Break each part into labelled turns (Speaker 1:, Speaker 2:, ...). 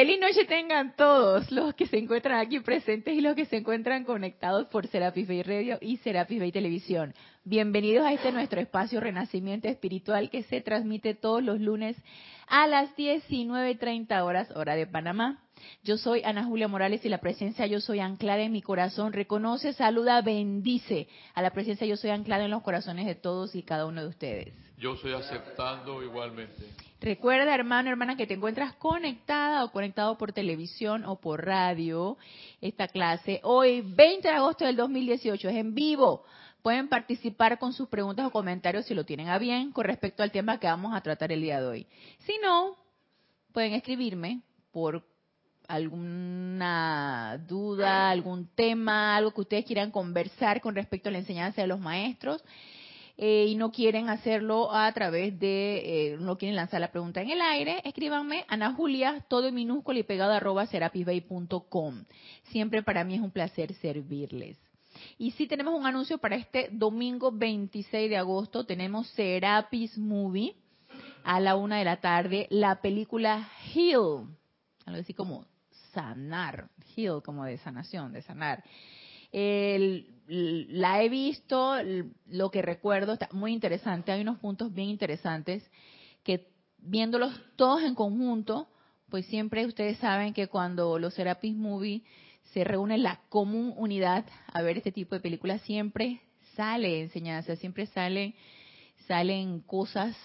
Speaker 1: Feliz noche tengan todos los que se encuentran aquí presentes y los que se encuentran conectados por Serapis Bay Radio y Serapis Bay Televisión. Bienvenidos a este nuestro espacio Renacimiento Espiritual que se transmite todos los lunes a las 19.30 horas, hora de Panamá. Yo soy Ana Julia Morales y la presencia Yo Soy anclada en mi corazón. Reconoce, saluda, bendice a la presencia Yo Soy anclada en los corazones de todos y cada uno de ustedes.
Speaker 2: Yo estoy aceptando igualmente.
Speaker 1: Recuerda, hermano, hermana, que te encuentras conectada o conectado por televisión o por radio esta clase. Hoy, 20 de agosto del 2018, es en vivo. Pueden participar con sus preguntas o comentarios si lo tienen a bien con respecto al tema que vamos a tratar el día de hoy. Si no, pueden escribirme por alguna duda, algún tema, algo que ustedes quieran conversar con respecto a la enseñanza de los maestros eh, y no quieren hacerlo a través de, eh, no quieren lanzar la pregunta en el aire, escríbanme Ana Julia, todo en minúsculo y pegado arroba serapisbay.com. Siempre para mí es un placer servirles. Y sí tenemos un anuncio para este domingo 26 de agosto, tenemos Serapis Movie a la una de la tarde, la película Heal, algo así como sanar, Heal como de sanación, de sanar. El, la he visto, lo que recuerdo está muy interesante, hay unos puntos bien interesantes que viéndolos todos en conjunto, pues siempre ustedes saben que cuando los Serapis Movie se reúnen la común unidad a ver este tipo de películas, siempre sale enseñanza, siempre salen, salen cosas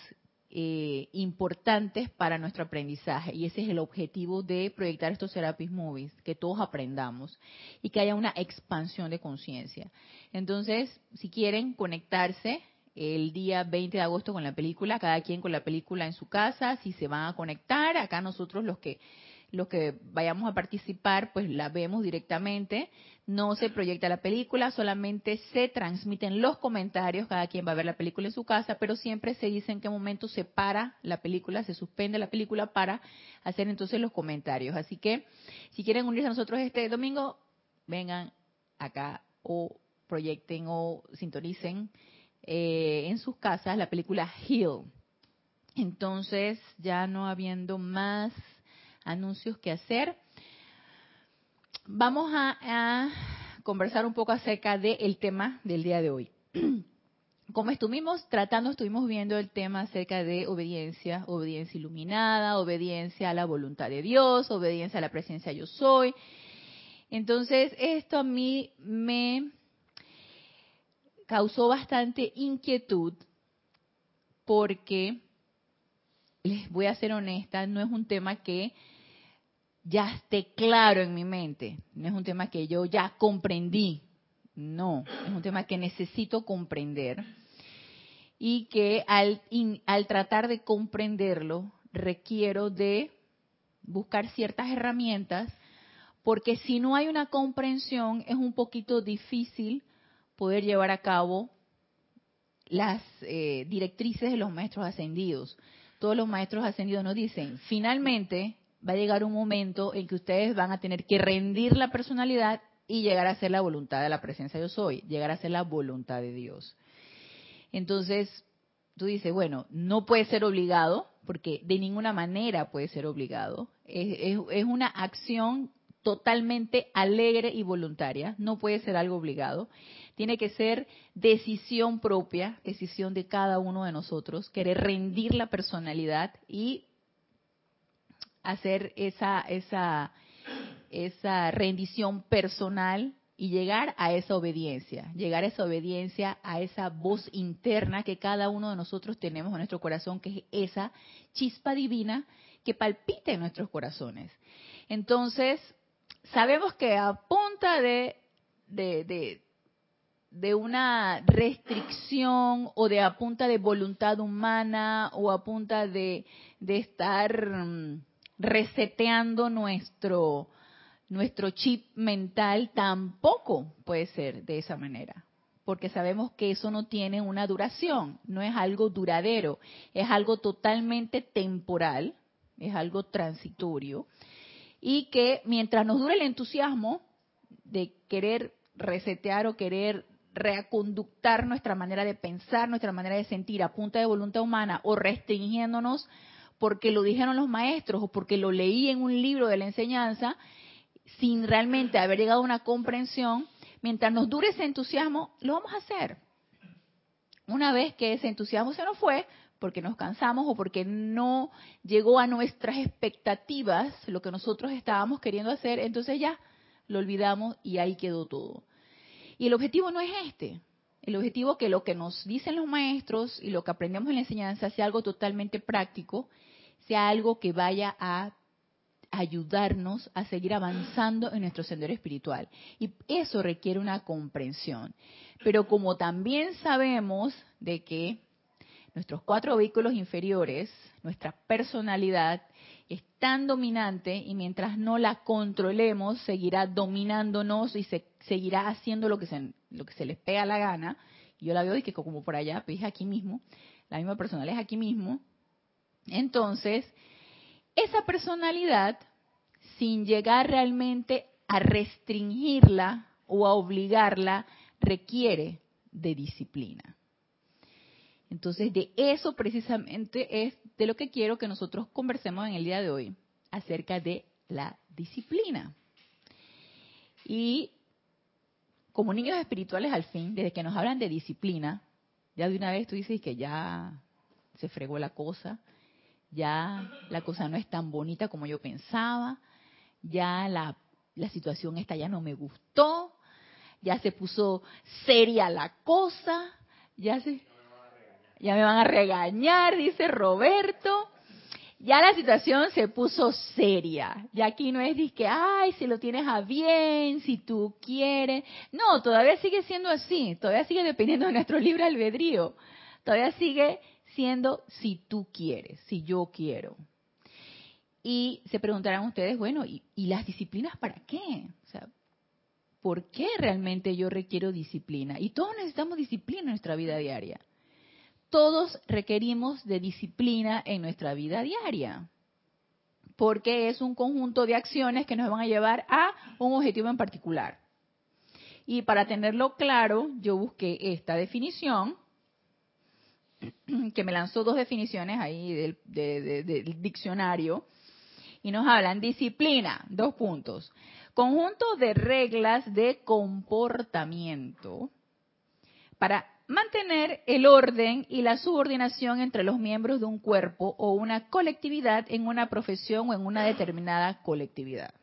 Speaker 1: eh, importantes para nuestro aprendizaje. Y ese es el objetivo de proyectar estos Serapis Movies, que todos aprendamos y que haya una expansión de conciencia. Entonces, si quieren conectarse el día 20 de agosto con la película, cada quien con la película en su casa, si se van a conectar, acá nosotros los que los que vayamos a participar, pues la vemos directamente. No se proyecta la película, solamente se transmiten los comentarios. Cada quien va a ver la película en su casa, pero siempre se dice en qué momento se para la película, se suspende la película para hacer entonces los comentarios. Así que si quieren unirse a nosotros este domingo, vengan acá o proyecten o sintonicen eh, en sus casas la película Hill. Entonces, ya no habiendo más anuncios que hacer. Vamos a, conversar un poco acerca del tema del día de hoy. Como estuvimos tratando, estuvimos viendo el tema acerca de obediencia, obediencia iluminada, obediencia a la voluntad de Dios, obediencia a la presencia yo soy. Entonces, esto a mí me causó bastante inquietud porque, les voy a ser honesta, no es un tema que ya esté claro en mi mente. No es un tema que yo ya comprendí. No, es un tema que necesito comprender. Y que al, al tratar de comprenderlo, requiero de buscar ciertas herramientas, porque si no hay una comprensión, es un poquito difícil poder llevar a cabo las eh, directrices de los maestros ascendidos. Todos los maestros ascendidos nos dicen, finalmente, va a llegar un momento en que ustedes van a tener que rendir la personalidad y llegar a ser la voluntad de la presencia yo soy, llegar a ser la voluntad de Dios. Entonces, tú dices, bueno, no puede ser obligado, porque de ninguna manera puede ser obligado. Es, es, una acción totalmente alegre y voluntaria, no puede ser algo obligado. Tiene que ser decisión propia, decisión de cada uno de nosotros, querer rendir la personalidad y hacer esa, esa, esa rendición personal y llegar a esa obediencia, llegar a esa obediencia, a esa voz interna que cada uno de nosotros tenemos en nuestro corazón, que es esa chispa divina que palpita en nuestros corazones. Entonces, sabemos que a punta de, de, de, una restricción o de a punta de voluntad humana o a punta de, de estar mm, reseteando nuestro, nuestro chip mental, tampoco puede ser de esa manera. Porque sabemos que eso no tiene una duración, no es algo duradero, es algo totalmente temporal, es algo transitorio. Y que mientras nos dure el entusiasmo de querer resetear o querer reaconductar nuestra manera de pensar, nuestra manera de sentir a punta de voluntad humana o restringiéndonos porque lo dijeron los maestros o porque lo leí en un libro de la enseñanza, sin realmente haber llegado a una comprensión, mientras nos dure ese entusiasmo, lo vamos a hacer. Una vez que ese entusiasmo se nos fue, porque nos cansamos o porque no llegó a nuestras expectativas lo que nosotros estábamos queriendo hacer, entonces ya lo olvidamos y ahí quedó todo. Y el objetivo no es este. El objetivo es que lo que nos dicen los maestros y lo que aprendemos en la enseñanza sea algo totalmente práctico, sea algo que vaya a ayudarnos a seguir avanzando en nuestro sendero espiritual. Y eso requiere una comprensión. Pero como también sabemos de que nuestros cuatro vehículos inferiores, nuestra personalidad, es tan dominante y mientras no la controlemos, seguirá dominándonos y se, seguirá haciendo lo que, se, lo que se les pega la gana. Yo la veo y que como por allá, pues es aquí mismo, la misma personalidad es aquí mismo. Entonces, esa personalidad, sin llegar realmente a restringirla o a obligarla, requiere de disciplina. Entonces, de eso precisamente es de lo que quiero que nosotros conversemos en el día de hoy, acerca de la disciplina. Y como niños espirituales al fin, desde que nos hablan de disciplina, ya de una vez tú dices que ya se fregó la cosa, ya la cosa no es tan bonita como yo pensaba, ya la, la situación esta ya no me gustó, ya se puso seria la cosa, ya se ya me van a regañar, dice Roberto. Ya la situación se puso seria. Ya aquí no es que, ay, si lo tienes a bien, si tú quieres. No, todavía sigue siendo así. Todavía sigue dependiendo de nuestro libre albedrío. Todavía sigue siendo si tú quieres, si yo quiero. Y se preguntarán ustedes, bueno, ¿y, y las disciplinas para qué? O sea, ¿por qué realmente yo requiero disciplina? Y todos necesitamos disciplina en nuestra vida diaria todos requerimos de disciplina en nuestra vida diaria, porque es un conjunto de acciones que nos van a llevar a un objetivo en particular. Y para tenerlo claro, yo busqué esta definición, que me lanzó dos definiciones ahí del, del diccionario, y nos hablan disciplina, dos puntos, conjunto de reglas de comportamiento para mantener el orden y la subordinación entre los miembros de un cuerpo o una colectividad en una profesión o en una determinada colectividad.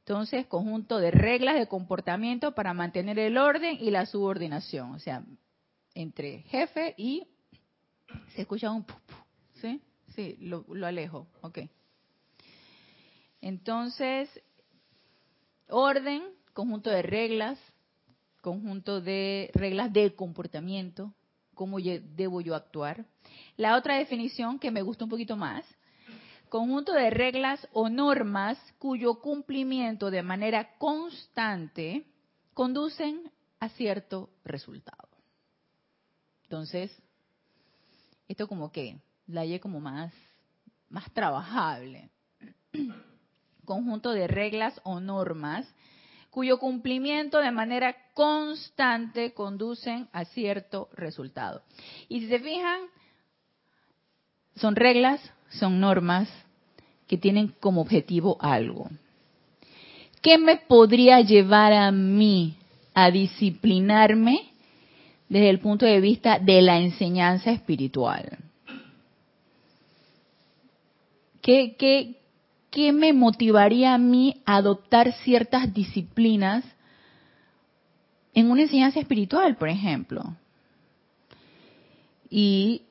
Speaker 1: Entonces, conjunto de reglas de comportamiento para mantener el orden y la subordinación, o sea, entre jefe y se escucha un ¿sí? Sí, lo, lo alejo, ok. Entonces, orden, conjunto de reglas, conjunto de reglas de comportamiento, cómo debo yo actuar. La otra definición que me gusta un poquito más, conjunto de reglas o normas cuyo cumplimiento de manera constante conducen a cierto resultado. Entonces, esto como que la hay como más, más trabajable. Conjunto de reglas o normas cuyo cumplimiento de manera constante conducen a cierto resultado. Y si se fijan, son reglas, son normas que tienen como objetivo algo. ¿Qué me podría llevar a mí a disciplinarme desde el punto de vista de la enseñanza espiritual? ¿Qué, qué, ¿qué me motivaría a mí a adoptar ciertas disciplinas en una enseñanza espiritual, por ejemplo? Y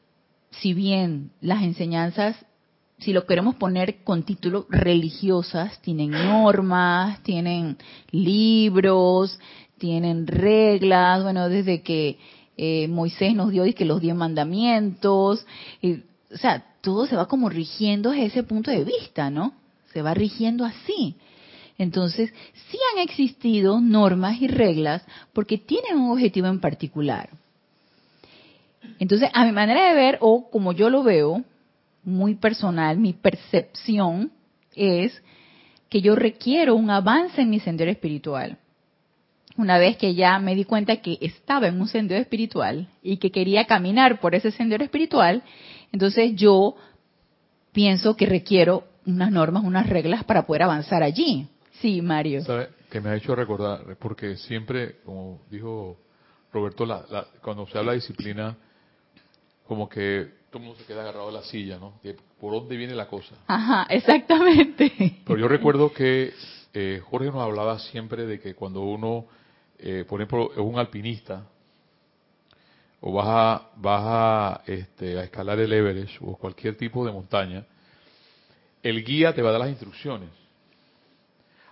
Speaker 1: si bien las enseñanzas, si lo queremos poner con título religiosas, tienen normas, tienen libros, tienen reglas, bueno, desde que eh, Moisés nos dio y que los diez mandamientos, o sea, todo se va como rigiendo desde ese punto de vista, ¿no? se va rigiendo así. Entonces, sí han existido normas y reglas porque tienen un objetivo en particular. Entonces, a mi manera de ver, o como yo lo veo, muy personal, mi percepción es que yo requiero un avance en mi sendero espiritual. Una vez que ya me di cuenta que estaba en un sendero espiritual y que quería caminar por ese sendero espiritual, entonces yo pienso que requiero unas normas, unas reglas para poder avanzar allí. Sí, Mario.
Speaker 2: ¿Sabe? Que me ha hecho recordar, porque siempre, como dijo Roberto, la, la- cuando se habla de disciplina, como que todo el mundo se queda agarrado a la silla, ¿no? Que ¿Por dónde viene la cosa?
Speaker 1: Ajá, exactamente.
Speaker 2: Pero yo recuerdo que eh, Jorge nos hablaba siempre de que cuando uno, eh, por ejemplo, es un alpinista, o vas a, vas a, este, a escalar el Everest o cualquier tipo de montaña, el guía te va a dar las instrucciones.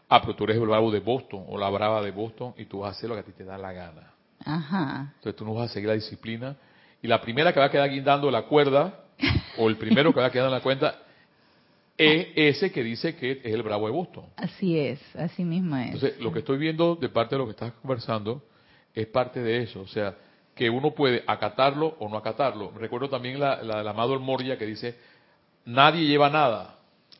Speaker 2: Ah, pero tú eres el bravo de Boston o la brava de Boston y tú vas a hacer lo que a ti te da la gana.
Speaker 1: Ajá.
Speaker 2: Entonces tú no vas a seguir la disciplina. Y la primera que va a quedar guindando la cuerda, o el primero que va a quedar en la cuenta, es ese que dice que es el bravo de Boston.
Speaker 1: Así es, así mismo es.
Speaker 2: Entonces, lo que estoy viendo de parte de lo que estás conversando es parte de eso. O sea, que uno puede acatarlo o no acatarlo. Recuerdo también la, la del amado El Moria que dice, nadie lleva nada.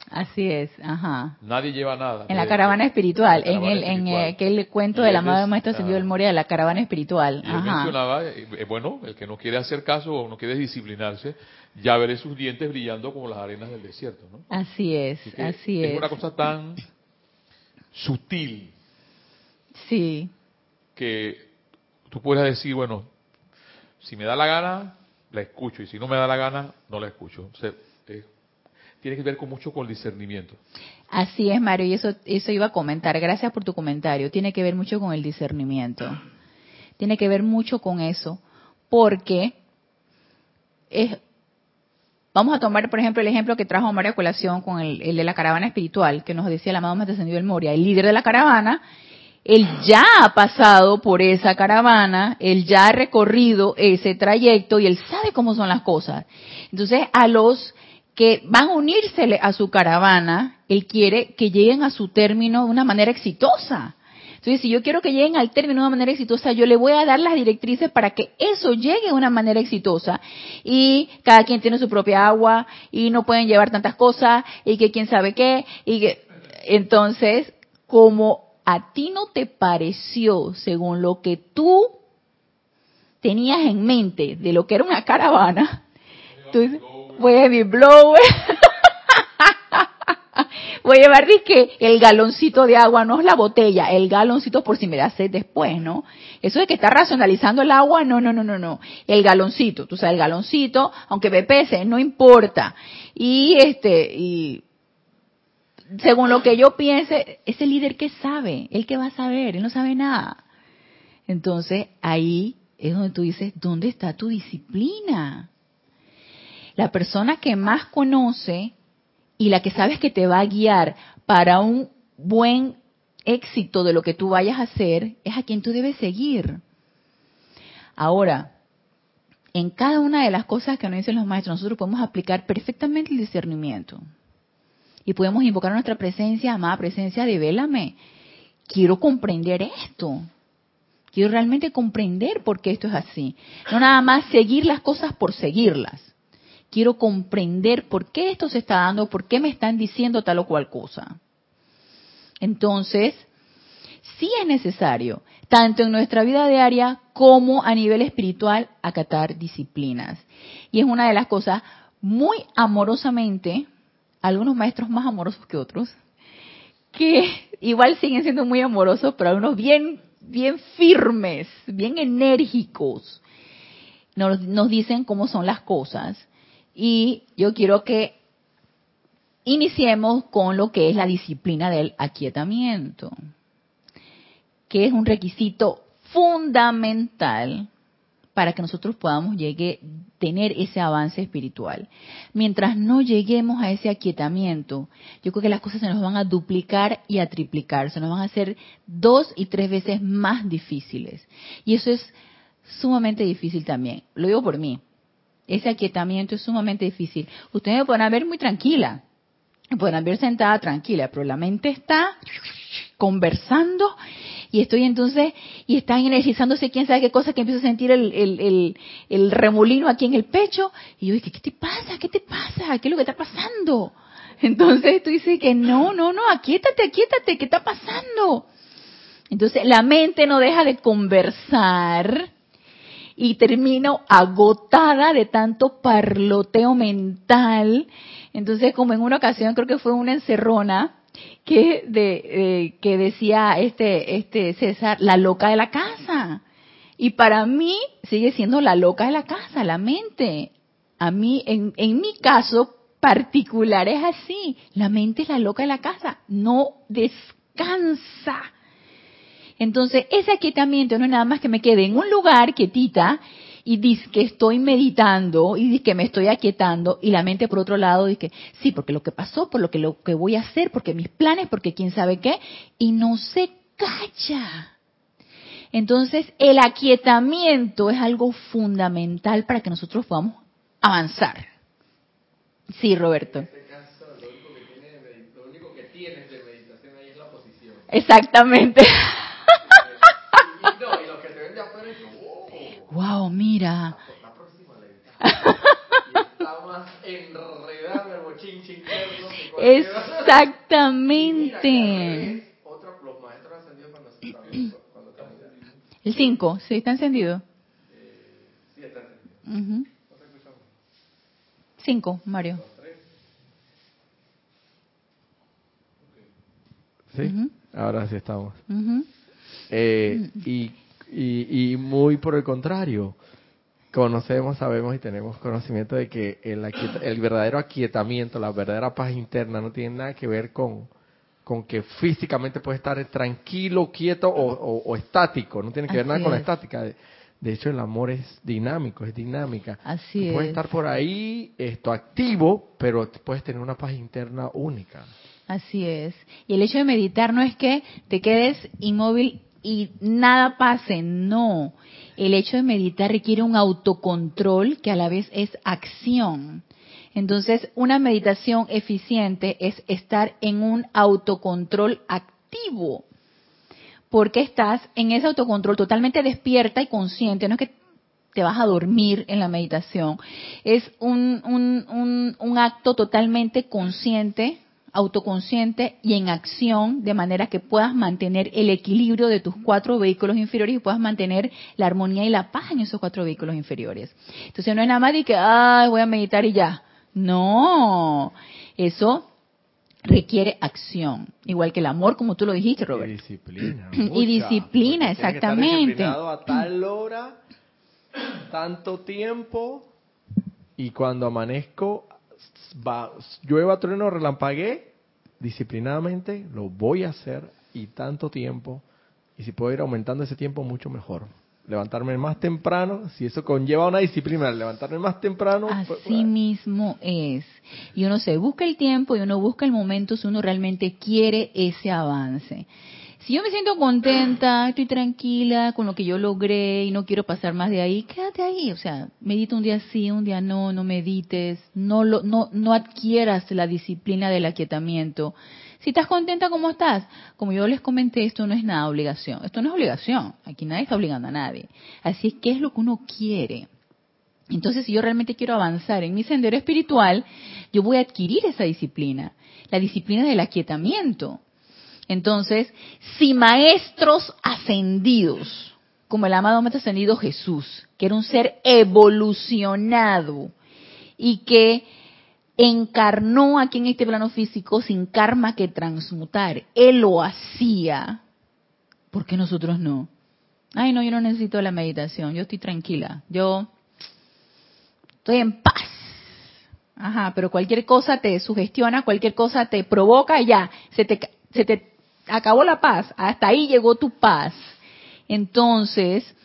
Speaker 1: Así es, ajá.
Speaker 2: Nadie lleva nada.
Speaker 1: En la
Speaker 2: Eh,
Speaker 1: caravana espiritual,
Speaker 2: en
Speaker 1: el en
Speaker 2: espiritual.
Speaker 1: eh, aquel cuento del amado
Speaker 2: es-
Speaker 1: maestro
Speaker 2: ah.
Speaker 1: Ascendido del Moria de la caravana espiritual.
Speaker 2: Y él
Speaker 1: Ajá.
Speaker 2: mencionaba, eh, bueno, el que no quiere hacer caso o no quiere disciplinarse, ya veré sus dientes brillando como las arenas del desierto, ¿no?
Speaker 1: Así es,
Speaker 2: Así
Speaker 1: así
Speaker 2: es
Speaker 1: es.
Speaker 2: una cosa tan sutil
Speaker 1: Sí,
Speaker 2: que tú puedes decir, bueno, si me da la gana, la escucho, y si no me da la gana, no la escucho. O sea, tiene que ver con mucho con el discernimiento.
Speaker 1: así es, Mario, y eso, eso iba a comentar. Gracias por tu comentario. Tiene que ver mucho con el discernimiento. Tiene que ver mucho con eso, porque es, vamos a tomar, por ejemplo, el ejemplo que trajo Mario colación con el, el de la caravana espiritual, que nos decía el amado Maestro Ascendido del Moria, el líder de la caravana, él ya ha pasado por esa caravana, él ya ha recorrido ese trayecto y él sabe cómo son las cosas. Entonces, a los que van a unírsele a su caravana, él quiere que lleguen a su término de una manera exitosa. Entonces, si yo quiero que lleguen al término de una manera exitosa, yo le voy a dar las directrices para que eso llegue de una manera exitosa. Y cada quien tiene su propia agua y no pueden llevar tantas cosas y que quién sabe qué. Y que, entonces, como a ti no te pareció, según lo que tú tenías en mente de lo que era una caravana, tú dices, voy a mi blower. Voy a llevar el galoncito de agua, no es la botella, el galoncito por si me da sed después, ¿no? Eso de que está racionalizando el agua, no, no, no, no, no. El galoncito, tú sabes, el galoncito, aunque me pese, no importa. Y este, y según lo que yo piense, ese líder que sabe, el que va a saber, él no sabe nada. Entonces ahí es donde tú dices, ¿dónde está tu disciplina? La persona que más conoce y la que sabes que te va a guiar para un buen éxito de lo que tú vayas a hacer es a quien tú debes seguir. Ahora, en cada una de las cosas que nos dicen los maestros, nosotros podemos aplicar perfectamente el discernimiento. Y podemos invocar nuestra presencia, amada presencia, de vélame. Quiero comprender esto. Quiero realmente comprender por qué esto es así. No nada más seguir las cosas por seguirlas. Quiero comprender por qué esto se está dando, por qué me están diciendo tal o cual cosa. Entonces, sí es necesario, tanto en nuestra vida diaria como a nivel espiritual, acatar disciplinas. Y es una de las cosas muy amorosamente, algunos maestros más amorosos que otros, que igual siguen siendo muy amorosos, pero algunos bien, bien firmes, bien enérgicos, nos, nos dicen cómo son las cosas. Y yo quiero que iniciemos con lo que es la disciplina del aquietamiento, que es un requisito fundamental para que nosotros podamos llegue, tener ese avance espiritual. Mientras no lleguemos a ese aquietamiento, yo creo que las cosas se nos van a duplicar y a triplicar, se nos van a hacer dos y tres veces más difíciles. Y eso es sumamente difícil también. Lo digo por mí. Ese aquietamiento es sumamente difícil. Ustedes me podrán ver muy tranquila, me podrán ver sentada tranquila, pero la mente está conversando y estoy entonces, y están energizándose quién sabe qué cosa, que empiezo a sentir el, el, el, el remolino aquí en el pecho, y yo dije, ¿qué te pasa? ¿Qué te pasa? ¿Qué es lo que está pasando? Entonces tú dices que no, no, no, aquíétate, aquíétate, ¿qué está pasando? Entonces la mente no deja de conversar y termino agotada de tanto parloteo mental. Entonces, como en una ocasión, creo que fue una encerrona, que de que decía este este César la loca de la casa y para mí sigue siendo la loca de la casa la mente. A mí en, en mi caso particular es así. La mente es la loca de la casa. No descansa entonces ese aquietamiento no es nada más que me quede en un lugar quietita y dice que estoy meditando y dice que me estoy aquietando y la mente por otro lado dice que sí, porque lo que pasó, por lo que lo que voy a hacer, porque mis planes, porque quién sabe qué y no se calla. Entonces, el aquietamiento es algo fundamental para que nosotros podamos avanzar. Sí, Roberto. Wow, mira. Exactamente. El 5, ¿sí está encendido? Sí, está encendido. 5, Mario.
Speaker 3: Sí, ahora sí estamos. eh, y y, y muy por el contrario, conocemos, sabemos y tenemos conocimiento de que el, el verdadero aquietamiento, la verdadera paz interna no tiene nada que ver con, con que físicamente puede estar tranquilo, quieto o, estático, no tiene que ver nada con la estática. De, hecho, el amor es dinámico, es dinámica.
Speaker 1: Así
Speaker 3: Puedes estar por ahí, esto activo, pero puedes tener una paz interna única.
Speaker 1: Así es. Y el hecho de meditar no es que te quedes inmóvil y nada pase, no. El hecho de meditar requiere un autocontrol que a la vez es acción. Entonces, una meditación eficiente es estar en un autocontrol activo, porque estás en ese autocontrol totalmente despierta y consciente, no es que te vas a dormir en la meditación, es un, un, un acto totalmente consciente, autoconsciente y en acción, de manera que puedas mantener el equilibrio de tus cuatro vehículos inferiores y puedas mantener la armonía y la paz en esos cuatro vehículos inferiores. Entonces no es nada más de que, ay, voy a meditar y ya. No, eso requiere acción, igual que el amor, como tú lo dijiste, Robert.
Speaker 3: Y disciplina.
Speaker 1: y disciplina, exactamente.
Speaker 3: a tal hora, tanto tiempo, y cuando amanezco, va, llueva, trueno, relampagué, disciplinadamente lo voy a hacer y tanto tiempo. Y si puedo ir aumentando ese tiempo, mucho mejor. Levantarme más temprano, si eso conlleva una disciplina, levantarme más temprano.
Speaker 1: Pues, Así pues, mismo es. Y uno se busca el tiempo y uno busca el momento si uno realmente quiere ese avance. Si yo me siento contenta, estoy tranquila con lo que yo logré y no quiero pasar más de ahí, quédate ahí. O sea, medita un día sí, un día no, no medites, no, lo, no, no adquieras la disciplina del aquietamiento. Si estás contenta como estás, como yo les comenté, esto no es nada obligación. Esto no es obligación. Aquí nadie está obligando a nadie. Así es que es lo que uno quiere. Entonces, si yo realmente quiero avanzar en mi sendero espiritual, yo voy a adquirir esa disciplina, la disciplina del aquietamiento. Entonces, si maestros ascendidos, como el amado maestro ascendido Jesús, que era un ser evolucionado y que encarnó aquí en este plano físico sin karma que transmutar, él lo hacía, ¿por qué nosotros no? Ay, no, yo no necesito la meditación, yo estoy tranquila, yo estoy en paz. Ajá, pero cualquier cosa te sugestiona, cualquier cosa te provoca y ya, se te, se te acabó la paz, hasta ahí llegó tu paz. Entonces,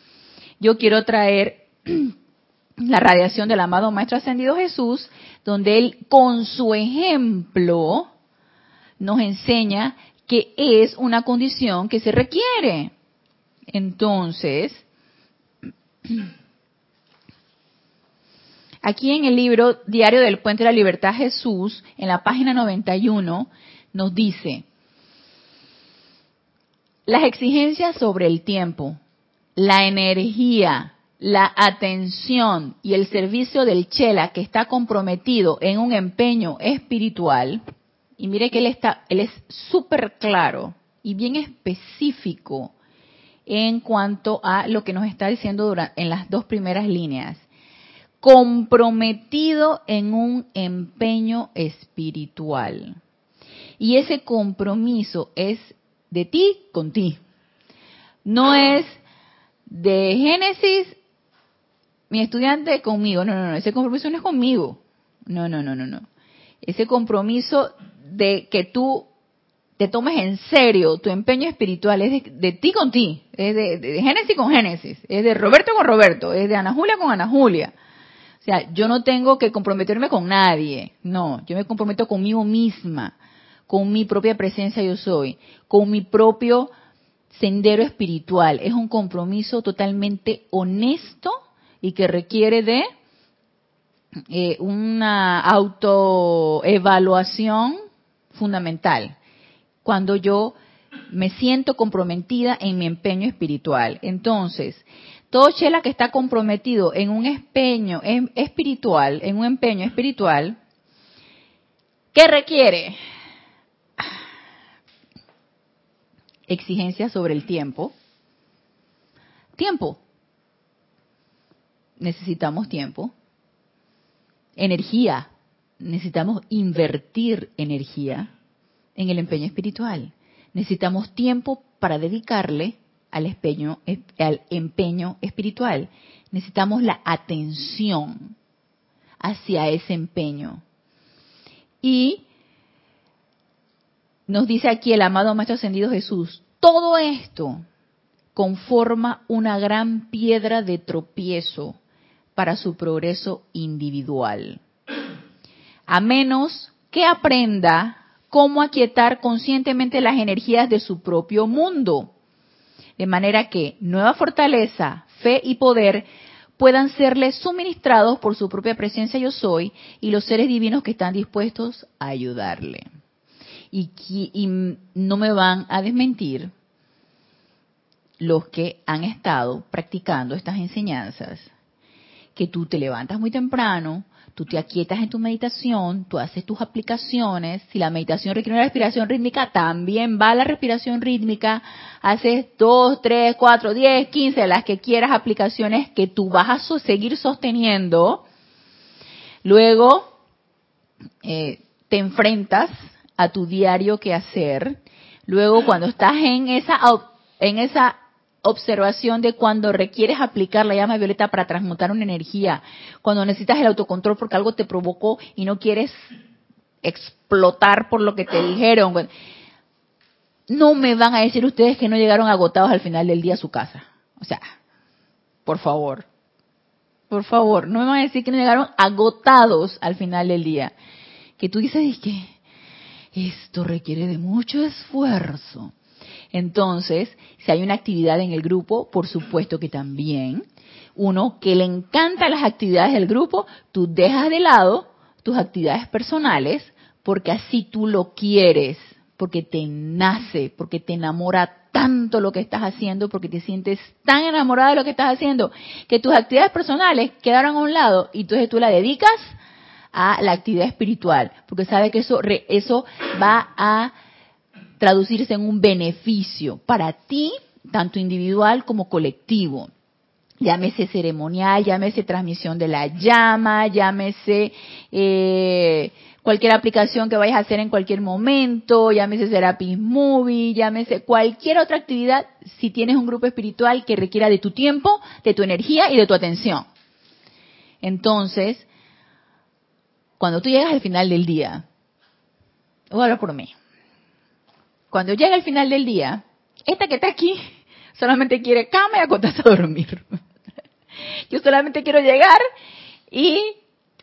Speaker 1: yo quiero traer la radiación del amado Maestro Ascendido Jesús, donde él con su ejemplo nos enseña que es una condición que se requiere. Entonces, aquí en el libro Diario del Puente de la Libertad Jesús, en la página 91, nos dice, las exigencias sobre el tiempo, la energía, la atención y el servicio del chela que está comprometido en un empeño espiritual, y mire que él está, él es súper claro y bien específico en cuanto a lo que nos está diciendo en las dos primeras líneas. comprometido en un empeño espiritual. Y ese compromiso es de ti con ti. No es de Génesis, mi estudiante conmigo. No, no, no. Ese compromiso no es conmigo. No, no, no, no, no. Ese compromiso de que tú te tomes en serio tu empeño espiritual es de, ti con ti, es de, de, Génesis con Génesis, es de Roberto con Roberto, es de Ana Julia con Ana Julia. O sea, yo no tengo que comprometerme con nadie, no, yo me comprometo conmigo misma, con mi propia presencia yo soy, con mi propio sendero espiritual. Es un compromiso totalmente honesto y que requiere de eh, una autoevaluación fundamental. Cuando yo me siento comprometida en mi empeño espiritual. Entonces, todo chela que está comprometido en un empeño espiritual, en un empeño espiritual, ¿qué requiere? Exigencias sobre el tiempo. Tiempo. Necesitamos tiempo. Energía. Necesitamos invertir energía en el empeño espiritual. Necesitamos tiempo para dedicarle al empeño, al empeño espiritual. Necesitamos la atención hacia ese empeño. Y nos dice aquí el amado Maestro Ascendido Jesús, todo esto conforma una gran piedra de tropiezo para su progreso individual. A menos que aprenda cómo aquietar conscientemente las energías de su propio mundo de manera que nueva fortaleza, fe y poder puedan serle suministrados por su propia presencia yo soy y los seres divinos que están dispuestos a ayudarle. Y, y no me van a desmentir los que han estado practicando estas enseñanzas, que tú te levantas muy temprano, tú te aquietas en tu meditación, tú haces tus aplicaciones, si la meditación requiere una respiración rítmica, también va la respiración rítmica, haces dos, tres, cuatro, diez, quince, las que quieras aplicaciones que tú vas a seguir sosteniendo, luego eh, te enfrentas a tu diario que hacer, luego cuando estás en esa en esa observación de cuando requieres aplicar la llama violeta para transmutar una energía, cuando necesitas el autocontrol porque algo te provocó y no quieres explotar por lo que te dijeron. No me van a decir ustedes que no llegaron agotados al final del día a su casa. O sea, por favor, por favor, no me van a decir que no llegaron agotados al final del día. Que tú dices que esto requiere de mucho esfuerzo entonces, si hay una actividad en el grupo, por supuesto que también. Uno que le encanta las actividades del grupo, tú dejas de lado tus actividades personales porque así tú lo quieres, porque te nace, porque te enamora tanto lo que estás haciendo, porque te sientes tan enamorada de lo que estás haciendo, que tus actividades personales quedaron a un lado y entonces tú la dedicas a la actividad espiritual, porque sabes que eso, eso va a traducirse en un beneficio para ti, tanto individual como colectivo. Llámese ceremonial, llámese transmisión de la llama, llámese eh, cualquier aplicación que vayas a hacer en cualquier momento, llámese Serapis Movie, llámese cualquier otra actividad, si tienes un grupo espiritual que requiera de tu tiempo, de tu energía y de tu atención. Entonces, cuando tú llegas al final del día, voy a hablar por mí cuando llega el final del día, esta que está aquí solamente quiere cama y acostarse a dormir. Yo solamente quiero llegar y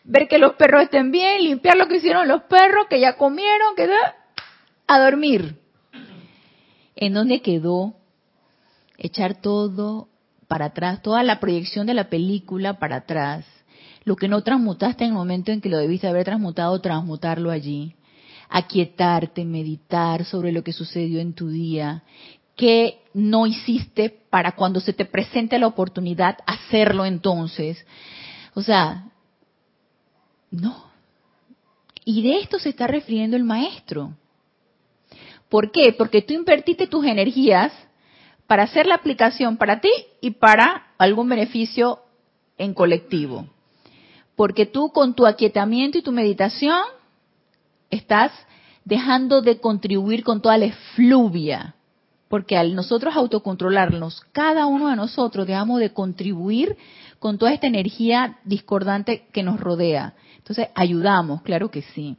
Speaker 1: ver que los perros estén bien, limpiar lo que hicieron los perros, que ya comieron, que a dormir. ¿En dónde quedó echar todo para atrás, toda la proyección de la película para atrás? Lo que no transmutaste en el momento en que lo debiste haber transmutado, transmutarlo allí aquietarte, meditar sobre lo que sucedió en tu día, que no hiciste para cuando se te presente la oportunidad hacerlo entonces. O sea, no. Y de esto se está refiriendo el maestro. ¿Por qué? Porque tú invertiste tus energías para hacer la aplicación para ti y para algún beneficio en colectivo. Porque tú con tu aquietamiento y tu meditación estás dejando de contribuir con toda la efluvia. Porque al nosotros autocontrolarnos, cada uno de nosotros dejamos de contribuir con toda esta energía discordante que nos rodea. Entonces, ayudamos, claro que sí.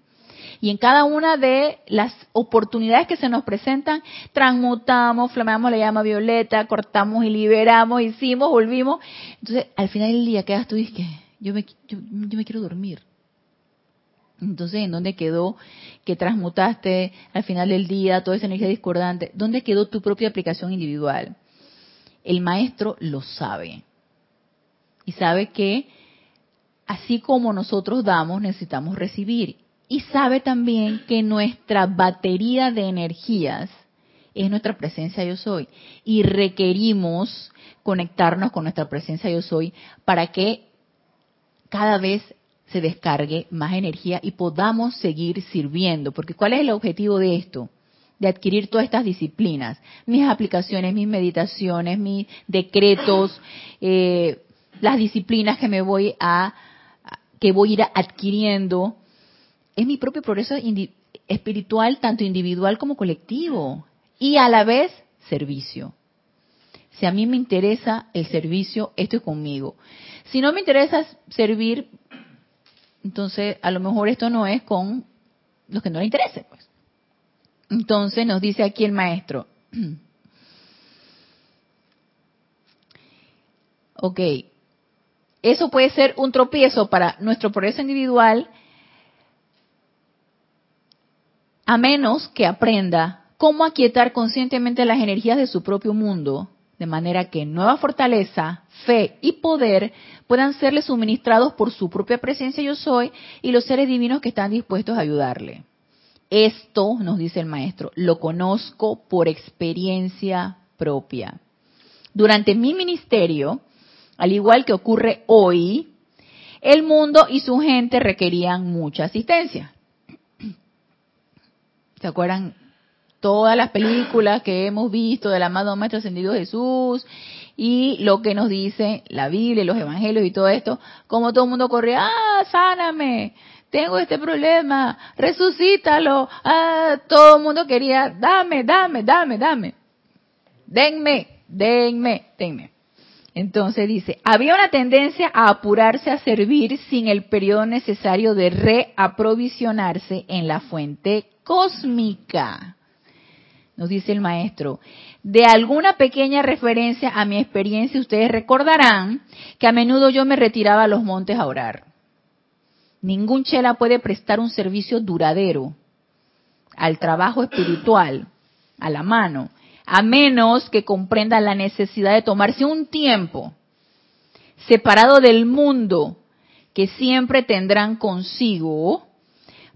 Speaker 1: Y en cada una de las oportunidades que se nos presentan, transmutamos, flameamos la llama violeta, cortamos y liberamos, hicimos, volvimos. Entonces, al final del día quedas tú y dices, yo me, yo, yo me quiero dormir. Entonces, ¿en dónde quedó que transmutaste al final del día toda esa energía discordante? ¿Dónde quedó tu propia aplicación individual? El maestro lo sabe. Y sabe que así como nosotros damos, necesitamos recibir. Y sabe también que nuestra batería de energías es nuestra presencia yo soy. Y requerimos conectarnos con nuestra presencia yo soy para que cada vez se descargue más energía y podamos seguir sirviendo. Porque ¿cuál es el objetivo de esto? De adquirir todas estas disciplinas, mis aplicaciones, mis meditaciones, mis decretos, eh, las disciplinas que me voy a, que voy a ir adquiriendo, es mi propio progreso espiritual, tanto individual como colectivo, y a la vez servicio. Si a mí me interesa el servicio, esto es conmigo. Si no me interesa servir, entonces, a lo mejor esto no es con los que no le interese, pues. Entonces nos dice aquí el maestro. ok. Eso puede ser un tropiezo para nuestro progreso individual, a menos que aprenda cómo aquietar conscientemente las energías de su propio mundo de manera que nueva fortaleza, fe y poder puedan serle suministrados por su propia presencia yo soy y los seres divinos que están dispuestos a ayudarle. Esto, nos dice el maestro, lo conozco por experiencia propia. Durante mi ministerio, al igual que ocurre hoy, el mundo y su gente requerían mucha asistencia. ¿Se acuerdan todas las películas que hemos visto del amado Maestro Ascendido Jesús y lo que nos dice la Biblia, los Evangelios y todo esto, como todo el mundo corre, ah, sáname, tengo este problema, resucítalo, ah, todo el mundo quería, dame, dame, dame, dame, denme, denme, denme. Entonces dice, había una tendencia a apurarse a servir sin el periodo necesario de reaprovisionarse en la fuente cósmica nos dice el maestro, de alguna pequeña referencia a mi experiencia, ustedes recordarán que a menudo yo me retiraba a los montes a orar. Ningún chela puede prestar un servicio duradero al trabajo espiritual, a la mano, a menos que comprenda la necesidad de tomarse un tiempo separado del mundo que siempre tendrán consigo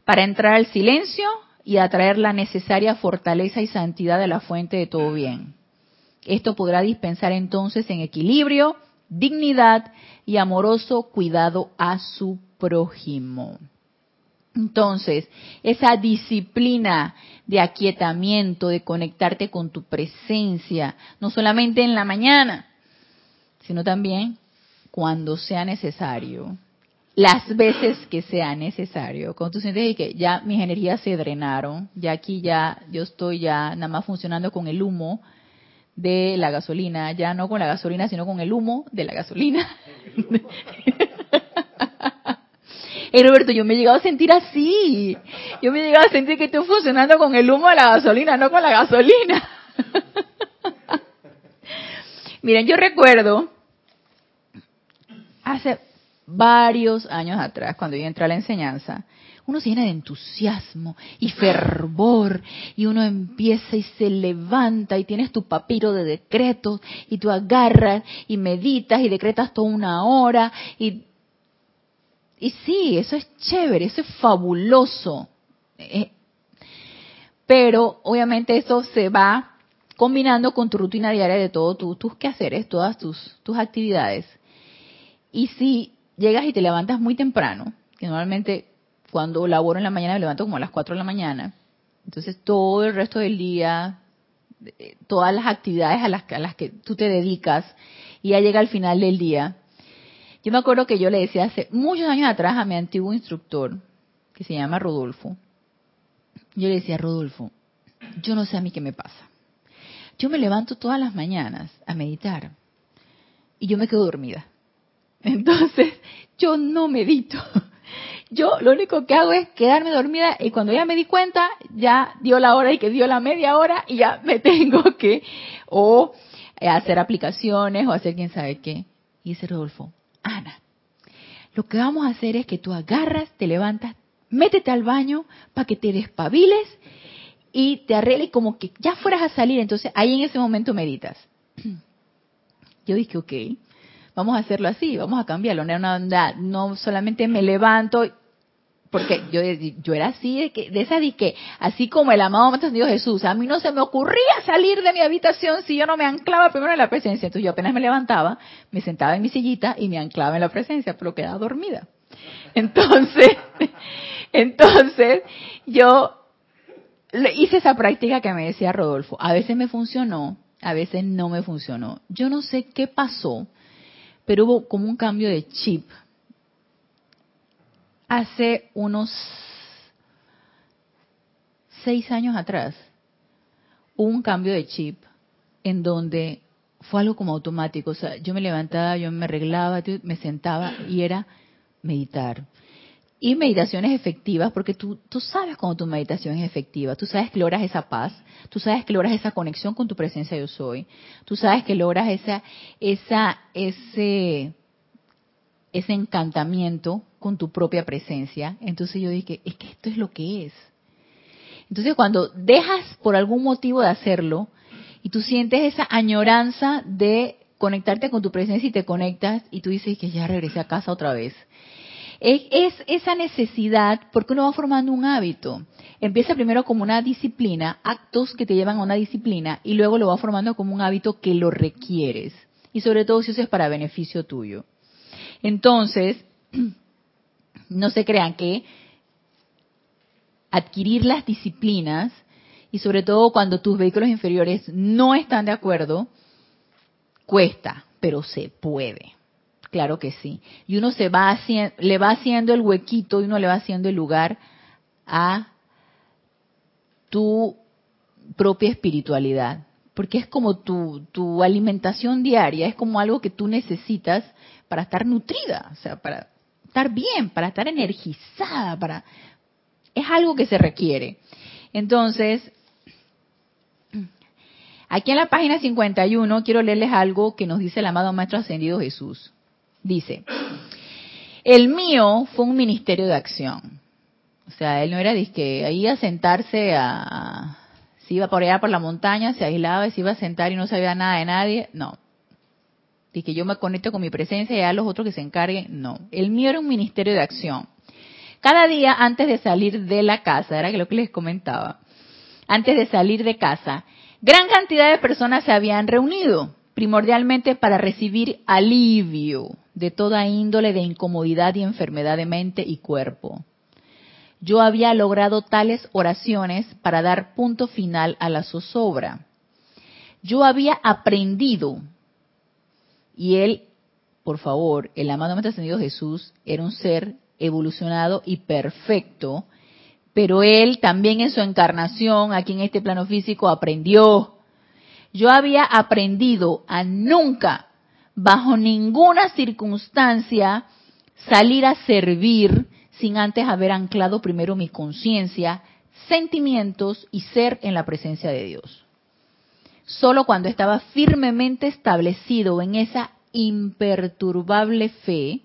Speaker 1: para entrar al silencio y atraer la necesaria fortaleza y santidad de la fuente de todo bien. Esto podrá dispensar entonces en equilibrio, dignidad y amoroso cuidado a su prójimo. Entonces, esa disciplina de aquietamiento, de conectarte con tu presencia, no solamente en la mañana, sino también cuando sea necesario, las veces que sea necesario. Cuando tú sientes que ya mis energías se drenaron, ya aquí ya yo estoy ya nada más funcionando con el humo de la gasolina, ya no con la gasolina, sino con el humo de la gasolina. Hey Roberto, yo me he llegado a sentir así. Yo me he llegado a sentir que estoy funcionando con el humo de la gasolina, no con la gasolina. Miren, yo recuerdo hace varios años atrás, cuando yo entré a la enseñanza, uno se llena de entusiasmo y fervor y uno empieza y se levanta y tienes tu papiro de decretos y tú agarras y meditas y decretas toda una hora y, y sí, eso es chévere, eso es fabuloso. Eh, pero obviamente eso se va combinando con tu rutina diaria de todos tus quehaceres, todas tus, tus actividades. Y si llegas y te levantas muy temprano, que normalmente cuando laboro en la mañana me levanto como a las 4 de la mañana, entonces todo el resto del día, eh, todas las actividades a las, a las que tú te dedicas, y ya llega al final del día, Yo me acuerdo que yo le decía hace muchos años atrás a mi antiguo instructor, que se llama Rodolfo, yo le decía, Rodolfo, yo no sé a mí qué me pasa. Yo me levanto todas las mañanas a meditar y yo me quedo dormida. Entonces, yo no medito. Yo lo único que hago es quedarme dormida y cuando ya me di cuenta, ya dio la hora y que dio la media hora y ya me tengo que o hacer aplicaciones o hacer quién sabe qué. Y dice Rodolfo, Ana, lo que vamos a hacer es que tú agarras, te levantas, métete al baño para que te despabiles y te arregles como que ya fueras a salir. Entonces ahí en ese momento meditas. Yo dije, ok, vamos a hacerlo así, vamos a cambiarlo. No, no solamente me levanto, porque yo, yo era así, de, que, de esa de que, así como el amado Maestro Dios Jesús, a mí no se me ocurría salir de mi habitación si yo no me anclaba primero en la presencia. Entonces yo apenas me levantaba, me sentaba en mi sillita y me anclaba en la presencia, pero quedaba dormida. Entonces, entonces yo hice esa práctica que me decía Rodolfo. A veces me funcionó, a veces no me funcionó. Yo no sé qué pasó, pero hubo como un cambio de chip. Hace unos seis años atrás, hubo un cambio de chip en donde fue algo como automático. O sea, yo me levantaba, yo me arreglaba, me sentaba y era meditar. Y meditaciones efectivas, porque tú, tú sabes cuando tu meditación es efectiva, tú sabes que logras esa paz, tú sabes que logras esa conexión con tu presencia yo soy, tú sabes que logras esa, esa, ese, ese encantamiento con tu propia presencia. Entonces yo dije, es que esto es lo que es. Entonces cuando dejas por algún motivo de hacerlo y tú sientes esa añoranza de conectarte con tu presencia y te conectas y tú dices que ya regresé a casa otra vez es, esa necesidad porque uno va formando un hábito. Empieza primero como una disciplina, actos que te llevan a una disciplina y luego lo va formando como un hábito que lo requieres. Y sobre todo si eso es para beneficio tuyo. Entonces, no se crean que adquirir las disciplinas y sobre todo cuando tus vehículos inferiores no están de acuerdo, cuesta, pero se puede. Claro que sí. Y uno se va haciendo, le va haciendo el huequito y uno le va haciendo el lugar a tu propia espiritualidad. Porque es como tu, tu alimentación diaria, es como algo que tú necesitas para estar nutrida, o sea, para estar bien, para estar energizada, para es algo que se requiere. Entonces, aquí en la página 51 quiero leerles algo que nos dice el amado Maestro Ascendido Jesús. Dice, el mío fue un ministerio de acción. O sea, él no era que ahí a sentarse a, si iba por allá por la montaña, se aislaba y se iba a sentar y no sabía nada de nadie. No. que yo me conecto con mi presencia y a los otros que se encarguen. No. El mío era un ministerio de acción. Cada día antes de salir de la casa, era lo que les comentaba, antes de salir de casa, gran cantidad de personas se habían reunido primordialmente para recibir alivio de toda índole de incomodidad y enfermedad de mente y cuerpo. Yo había logrado tales oraciones para dar punto final a la zozobra. Yo había aprendido, y él, por favor, el amado Maestro Ascendido Jesús era un ser evolucionado y perfecto, pero él también en su encarnación aquí en este plano físico aprendió yo había aprendido a nunca, bajo ninguna circunstancia, salir a servir sin antes haber anclado primero mi conciencia, sentimientos y ser en la presencia de Dios. Solo cuando estaba firmemente establecido en esa imperturbable fe,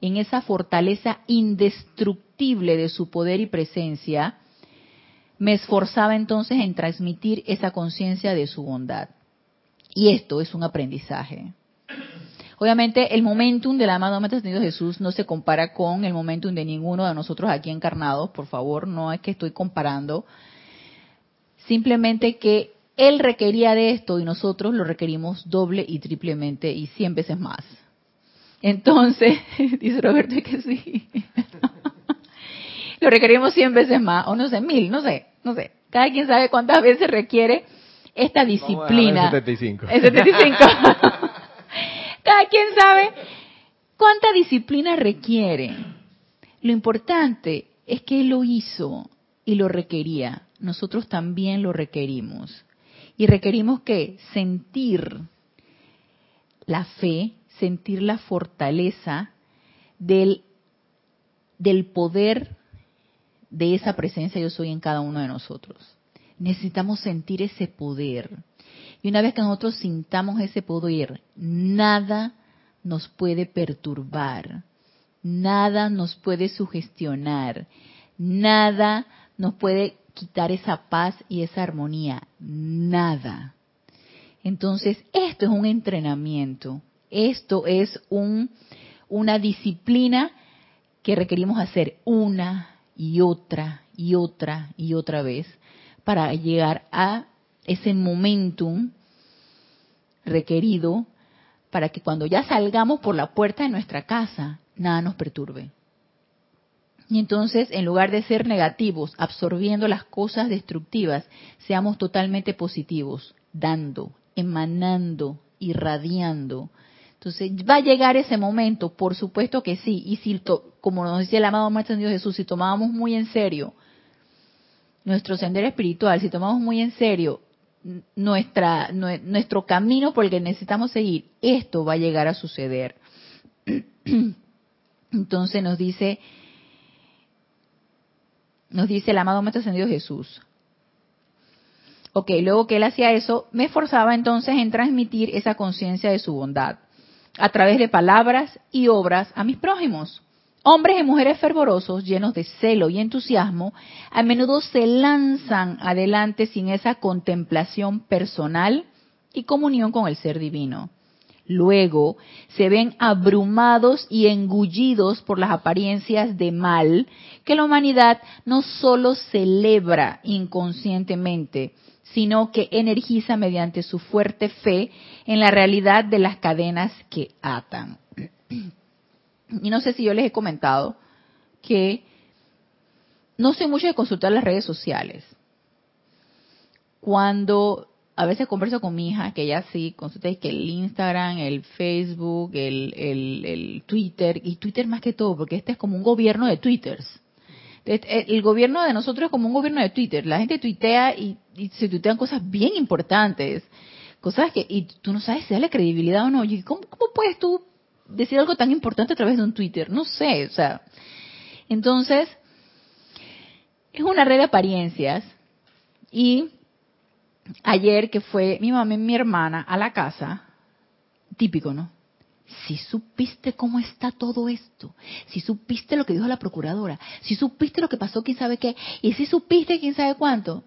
Speaker 1: en esa fortaleza indestructible de su poder y presencia, me esforzaba entonces en transmitir esa conciencia de su bondad. Y esto es un aprendizaje. Obviamente el momentum del amado Maestro Ascendido Jesús no se compara con el momentum de ninguno de nosotros aquí encarnados, por favor, no es que estoy comparando, simplemente que él requería de esto y nosotros lo requerimos doble y triplemente y cien veces más. Entonces, dice Roberto que sí. lo requerimos 100 veces más, o no sé, mil, no sé, no sé. Cada quien sabe cuántas veces requiere esta disciplina.
Speaker 3: Vamos 75.
Speaker 1: El 75. Cada quien sabe cuánta disciplina requiere? Lo importante es que Él lo hizo y lo requería. Nosotros también lo requerimos. Y requerimos que sentir la fe, sentir la fortaleza del, del poder de esa presencia yo soy en cada uno de nosotros. Necesitamos sentir ese poder. Y una vez que nosotros sintamos ese poder, nada nos puede perturbar, nada nos puede sugestionar, nada nos puede quitar esa paz y esa armonía, nada. Entonces, esto es un entrenamiento, esto es un, una disciplina que requerimos hacer una y otra y otra y otra vez para llegar a ese momentum requerido para que cuando ya salgamos por la puerta de nuestra casa, nada nos perturbe. Y entonces, en lugar de ser negativos, absorbiendo las cosas destructivas, seamos totalmente positivos, dando, emanando, irradiando. Entonces, va a llegar ese momento, por supuesto que sí. Y si, como nos decía el amado Maestro Dios Jesús, si tomábamos muy en serio nuestro sendero espiritual, si tomamos muy en serio nuestra, nuestro camino por el que necesitamos seguir, esto va a llegar a suceder. Entonces nos dice, nos dice el amado Maestro Ascendido Jesús. Ok, luego que él hacía eso, me esforzaba entonces en transmitir esa conciencia de su bondad a través de palabras y obras a mis prójimos. Hombres y mujeres fervorosos, llenos de celo y entusiasmo, a menudo se lanzan adelante sin esa contemplación personal y comunión con el ser divino. Luego se ven abrumados y engullidos por las apariencias de mal que la humanidad no solo celebra inconscientemente, sino que energiza mediante su fuerte fe en la realidad de las cadenas que atan. Y no sé si yo les he comentado que no sé mucho de consultar las redes sociales. Cuando a veces converso con mi hija, que ella sí consulta que el Instagram, el Facebook, el, el, Twitter, y Twitter más que todo, porque este es como un gobierno de Twitters. El gobierno de nosotros es como un gobierno de Twitter. La gente tuitea y, se tuitean cosas bien importantes. Cosas que, y tú no sabes si dale credibilidad o no. ¿cómo, ¿Cómo puedes tú decir algo tan importante a través de un Twitter? No sé, o sea. Entonces, es una red de apariencias. Y ayer que fue mi mamá y mi hermana a la casa, típico, ¿no? Si supiste cómo está todo esto, si supiste lo que dijo la procuradora, si supiste lo que pasó, quién sabe qué, y si supiste quién sabe cuánto.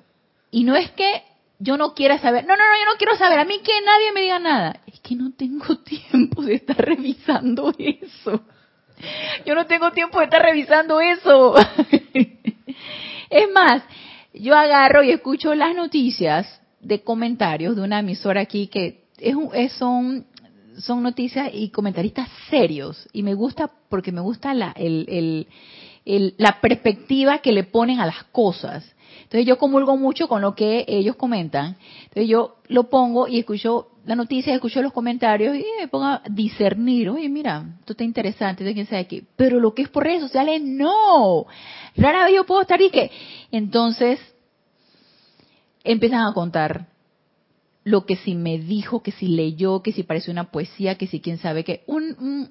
Speaker 1: Y no es que yo no quiera saber, no, no, no, yo no quiero saber, a mí que nadie me diga nada. Es que no tengo tiempo de estar revisando eso. Yo no tengo tiempo de estar revisando eso. es más, yo agarro y escucho las noticias de comentarios de una emisora aquí que es, son, son noticias y comentaristas serios y me gusta porque me gusta la, el, el, la perspectiva que le ponen a las cosas. Entonces yo comulgo mucho con lo que ellos comentan. Entonces yo lo pongo y escucho la noticia, escucho los comentarios y me pongo a discernir. Oye, mira, esto está interesante, de quién sabe qué. Pero lo que es por redes sociales, no. Rara vez yo puedo estar y que. Entonces, empiezan a contar lo que si me dijo, que si leyó, que si parece una poesía, que si quién sabe qué, un,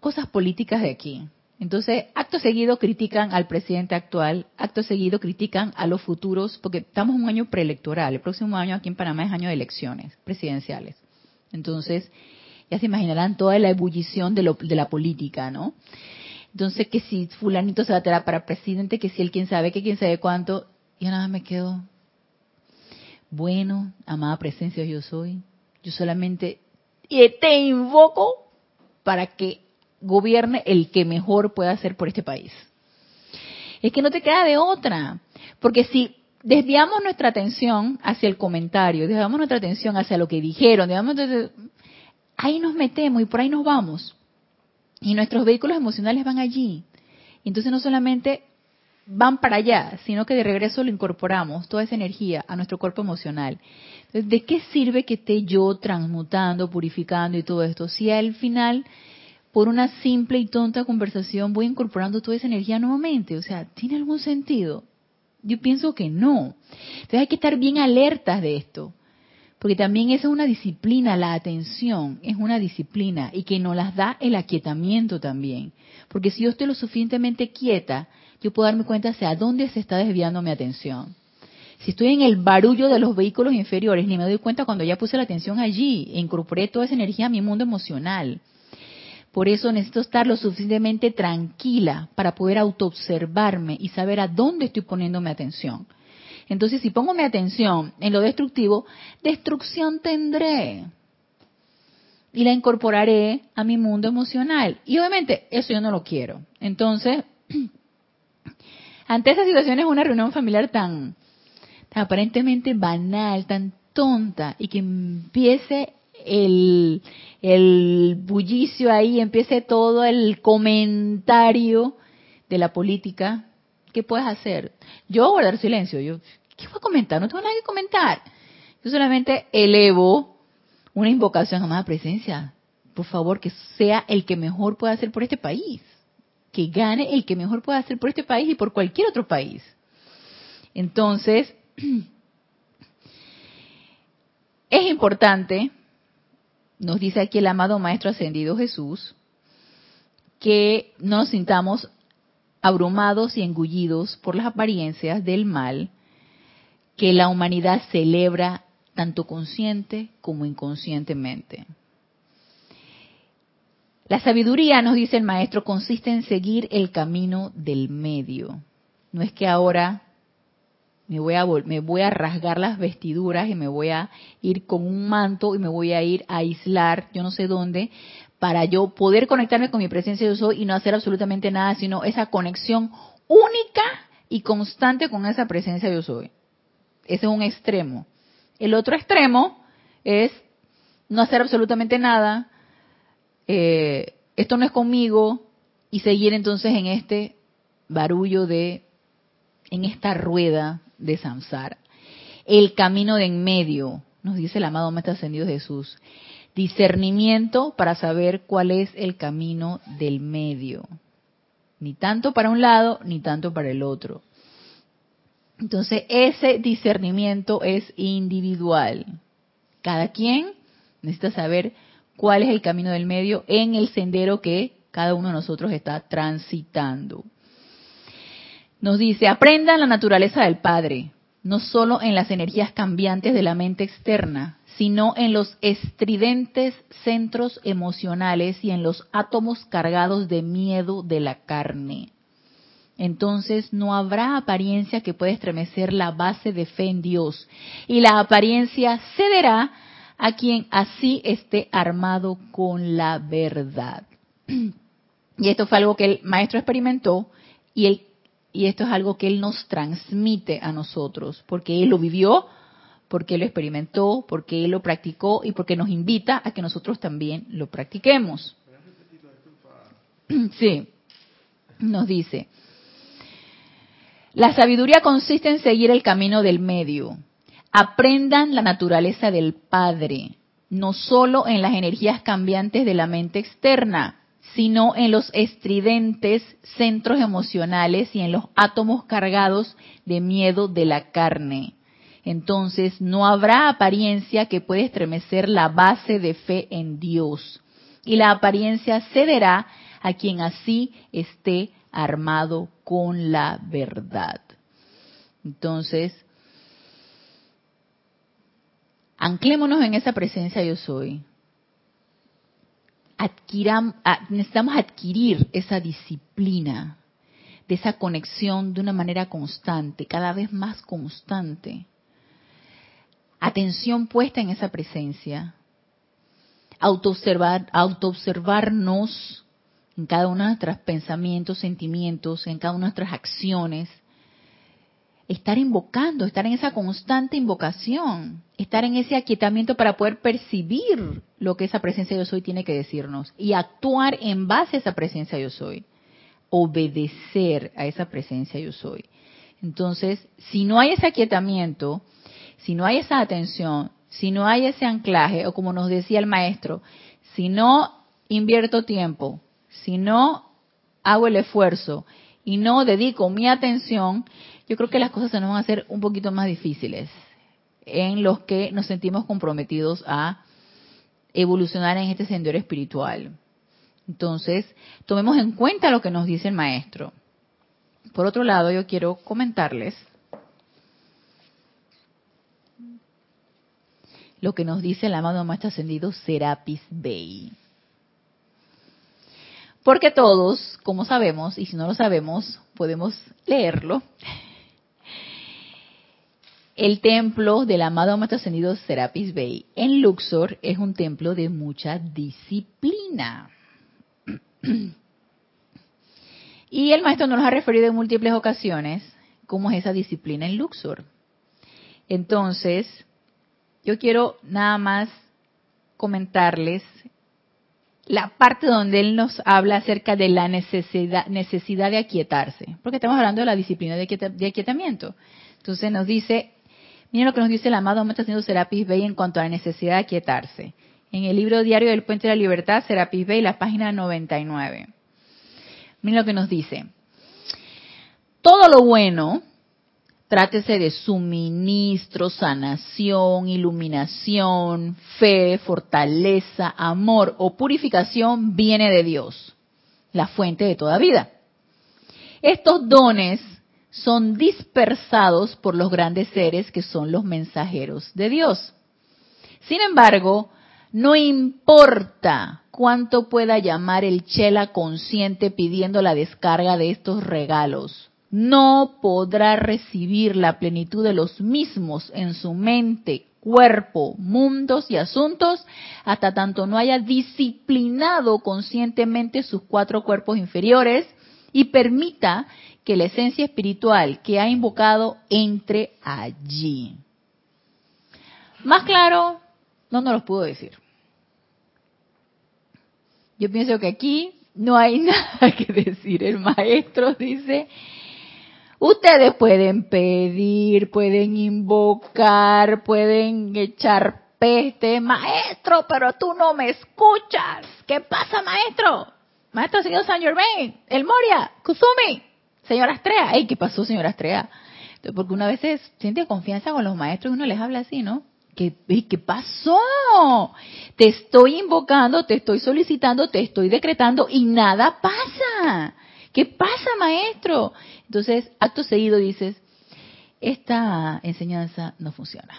Speaker 1: cosas políticas de aquí. Entonces, acto seguido critican al presidente actual, acto seguido critican a los futuros, porque estamos en un año preelectoral, el próximo año aquí en Panamá es año de elecciones presidenciales. Entonces, ya se imaginarán toda la ebullición de, lo, de la política, ¿no? Entonces, que si fulanito se va a tirar para presidente, que si él quién sabe, que quién sabe cuánto, yo nada me quedo, bueno, amada presencia yo soy, yo solamente te invoco para que gobierne el que mejor pueda hacer por este país. Es que no te queda de otra, porque si desviamos nuestra atención hacia el comentario, desviamos nuestra atención hacia lo que dijeron, desviamos, ahí nos metemos y por ahí nos vamos. Y nuestros vehículos emocionales van allí. Entonces no solamente van para allá, sino que de regreso lo incorporamos, toda esa energía, a nuestro cuerpo emocional. Entonces, ¿de qué sirve que esté yo transmutando, purificando y todo esto? Si al final por una simple y tonta conversación voy incorporando toda esa energía nuevamente. O sea, ¿tiene algún sentido? Yo pienso que no. Entonces hay que estar bien alertas de esto. Porque también esa es una disciplina, la atención es una disciplina y que nos las da el aquietamiento también. Porque si yo estoy lo suficientemente quieta, yo puedo darme cuenta hacia dónde se está desviando mi atención. Si estoy en el barullo de los vehículos inferiores, ni me doy cuenta cuando ya puse la atención allí e incorporé toda esa energía a mi mundo emocional. Por eso necesito estar lo suficientemente tranquila para poder autoobservarme y saber a dónde estoy poniendo mi atención. Entonces, si pongo mi atención en lo destructivo, destrucción tendré. Y la incorporaré a mi mundo emocional. Y obviamente, eso yo no lo quiero. Entonces, ante esa situación es una reunión familiar tan, tan aparentemente banal, tan tonta, y que empiece el, bullicio ahí, empiece todo el comentario de la política, ¿qué puedes hacer? Yo guardar silencio, yo, ¿qué voy a comentar? No tengo nada que comentar. Yo solamente elevo una invocación a más presencia. Por favor, que sea el que mejor pueda hacer por este país. Que gane el que mejor pueda hacer por este país y por cualquier otro país. Entonces, es importante nos dice aquí el amado Maestro Ascendido Jesús, que no nos sintamos abrumados y engullidos por las apariencias del mal que la humanidad celebra tanto consciente como inconscientemente. La sabiduría, nos dice el maestro, consiste en seguir el camino del medio. No es que ahora me voy a me voy a rasgar las vestiduras y me voy a ir con un manto y me voy a ir a aislar, yo no sé dónde, para yo poder conectarme con mi presencia yo soy y no hacer absolutamente nada, sino esa conexión única y constante con esa presencia yo soy. Ese es un extremo. El otro extremo es no hacer absolutamente nada, eh, esto no es conmigo, y seguir entonces en este barullo de, en esta rueda de samsara. El camino de en medio, nos dice el amado Maestro Ascendido Jesús. Discernimiento para saber cuál es el camino del medio. Ni tanto para un lado, ni tanto para el otro. Entonces, ese discernimiento es individual. Cada quien necesita saber cuál es el camino del medio en el sendero que cada uno de nosotros está transitando. Nos dice, aprendan la naturaleza del Padre, no solo en las energías cambiantes de la mente externa, sino en los estridentes centros emocionales y en los átomos cargados de miedo de la carne. Entonces no habrá apariencia que pueda estremecer la base de fe en Dios, y la apariencia cederá a quien así esté armado con la verdad. Y esto fue algo que el maestro experimentó y él y esto es algo que Él nos transmite a nosotros, porque Él lo vivió, porque Él lo experimentó, porque Él lo practicó y porque nos invita a que nosotros también lo practiquemos. Sí, nos dice, la sabiduría consiste en seguir el camino del medio. Aprendan la naturaleza del Padre, no solo en las energías cambiantes de la mente externa, sino en los estridentes centros emocionales y en los átomos cargados de miedo de la carne. Entonces no habrá apariencia que pueda estremecer la base de fe en Dios. Y la apariencia cederá a quien así esté armado con la verdad. Entonces, anclémonos en esa presencia yo soy necesitamos adquirir esa disciplina de esa conexión de una manera constante, cada vez más constante. Atención puesta en esa presencia. Autoobservar, autoobservarnos en cada uno de nuestros pensamientos, sentimientos, en cada una de nuestras acciones, estar invocando, estar en esa constante invocación, estar en ese aquietamiento para poder percibir lo que esa presencia yo soy tiene que decirnos y actuar en base a esa presencia yo soy, obedecer a esa presencia yo soy. Entonces, si no hay ese aquietamiento, si no hay esa atención, si no hay ese anclaje, o como nos decía el maestro, si no invierto tiempo, si no hago el esfuerzo y no dedico mi atención, yo creo que las cosas se nos van a hacer un poquito más difíciles en los que nos sentimos comprometidos a evolucionar en este sendero espiritual. Entonces, tomemos en cuenta lo que nos dice el maestro. Por otro lado, yo quiero comentarles lo que nos dice el amado Maestro Ascendido Serapis Bey. Porque todos, como sabemos, y si no lo sabemos, podemos leerlo, el templo del amado Maestro Serapis Bey en Luxor es un templo de mucha disciplina. Y el maestro nos ha referido en múltiples ocasiones cómo es esa disciplina en Luxor. Entonces, yo quiero nada más comentarles la parte donde él nos habla acerca de la necesidad, necesidad de aquietarse, porque estamos hablando de la disciplina de, aquietamiento. Entonces nos dice, miren lo que nos dice el amado Maestro Señor Serapis Bey en cuanto a la necesidad de aquietarse. En el libro diario del Puente de la Libertad, Serapis Bey, la página 99. Miren lo que nos dice. Todo lo bueno Trátese de suministro, sanación, iluminación, fe, fortaleza, amor o purificación viene de Dios, la fuente de toda vida. Estos dones son dispersados por los grandes seres que son los mensajeros de Dios. Sin embargo, no importa cuánto pueda llamar el chela consciente pidiendo la descarga de estos regalos no podrá recibir la plenitud de los mismos en su mente, cuerpo, mundos y asuntos hasta tanto no haya disciplinado conscientemente sus cuatro cuerpos inferiores y permita que la esencia espiritual que ha invocado entre allí. Más claro, no nos lo puedo decir. Yo pienso que aquí no hay nada que decir. El maestro dice, Ustedes pueden pedir, pueden invocar, pueden echar peste, maestro, pero tú no me escuchas. ¿Qué pasa, maestro? Maestro, señor San Germain, El Moria, Kusumi, señora Astrea. Ey, ¿qué pasó, señora Astrea? Porque una vez siente confianza con los maestros y uno les habla así, ¿no? ¿Qué, ¿Qué pasó? Te estoy invocando, te estoy solicitando, te estoy decretando y nada pasa. ¿Qué pasa, maestro? Entonces, acto seguido dices, esta enseñanza no funciona.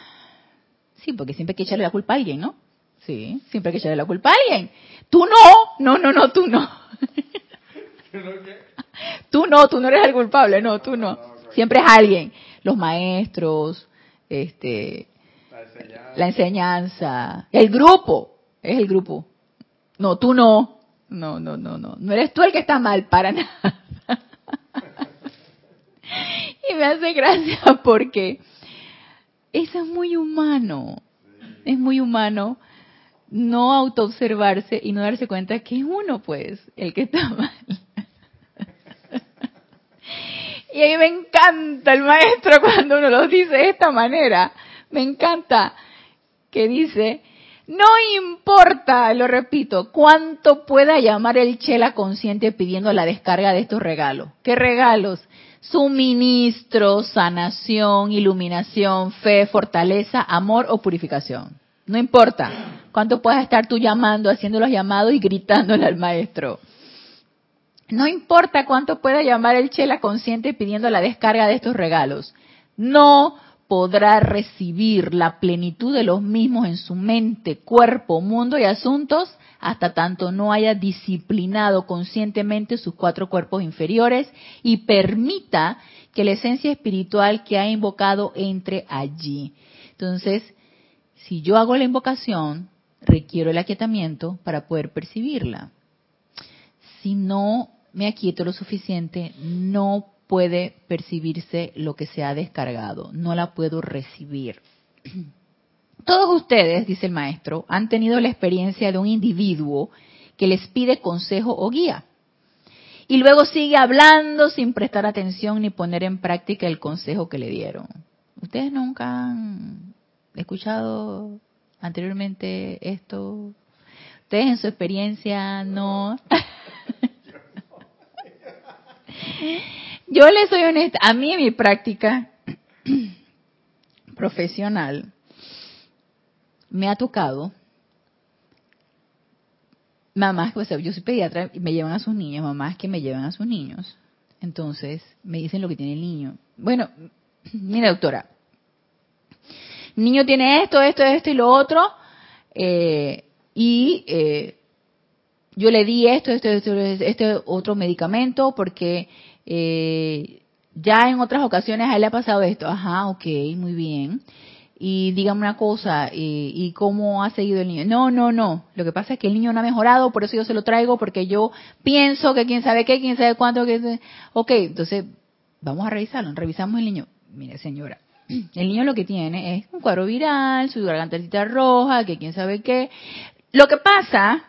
Speaker 1: Sí, porque siempre hay que echarle la culpa a alguien, ¿no? Sí, siempre hay que echarle la culpa a alguien. Tú no, no, no, no, tú no. tú no, tú no eres el culpable, no, tú no. Siempre es alguien. Los maestros, este, la enseñanza, el grupo, es el grupo. No, tú no. No, no, no, no. No eres tú el que está mal, para nada. y me hace gracia porque eso es muy humano. Es muy humano no autoobservarse y no darse cuenta que es uno, pues, el que está mal. Y a mí me encanta el maestro cuando uno lo dice de esta manera. Me encanta que dice, no importa, lo repito, cuánto pueda llamar el chela consciente pidiendo la descarga de estos regalos. ¿Qué regalos? Suministro, sanación, iluminación, fe, fortaleza, amor o purificación. No importa cuánto puedas estar tú llamando, haciendo los llamados y gritándole al maestro. No importa cuánto pueda llamar el chela consciente pidiendo la descarga de estos regalos. No podrá recibir la plenitud de los mismos en su mente, cuerpo, mundo y asuntos hasta tanto no haya disciplinado conscientemente sus cuatro cuerpos inferiores y permita que la esencia espiritual que ha invocado entre allí. Entonces, si yo hago la invocación, requiero el aquietamiento para poder percibirla. Si no me aquieto lo suficiente, no puede percibirse lo que se ha descargado, no la puedo recibir. Todos ustedes, dice el maestro, han tenido la experiencia de un individuo que les pide consejo o guía. Y luego sigue hablando sin prestar atención ni poner en práctica el consejo que le dieron. ¿Ustedes nunca han escuchado anteriormente esto? Ustedes en su experiencia no. Yo les soy honesta, a mí en mi práctica profesional me ha tocado mamás, pues yo soy pediatra y me llevan a sus niños, mamás que me llevan a sus niños. Entonces me dicen lo que tiene el niño. Bueno, mira doctora, el niño tiene esto, esto, esto y lo otro, eh, y eh, yo le di esto, esto, esto, este otro medicamento porque eh, ya en otras ocasiones a él le ha pasado esto. Ajá, ok, muy bien. Y dígame una cosa, ¿y, cómo ha seguido el niño? No, no, no. Lo que pasa es que el niño no ha mejorado, por eso yo se lo traigo, porque yo pienso que quién sabe qué, quién sabe cuánto, que... Ok, entonces vamos a revisarlo. Revisamos el niño. Mire, señora, el niño lo que tiene es un cuadro viral, su gargantita roja, que quién sabe qué. Lo que pasa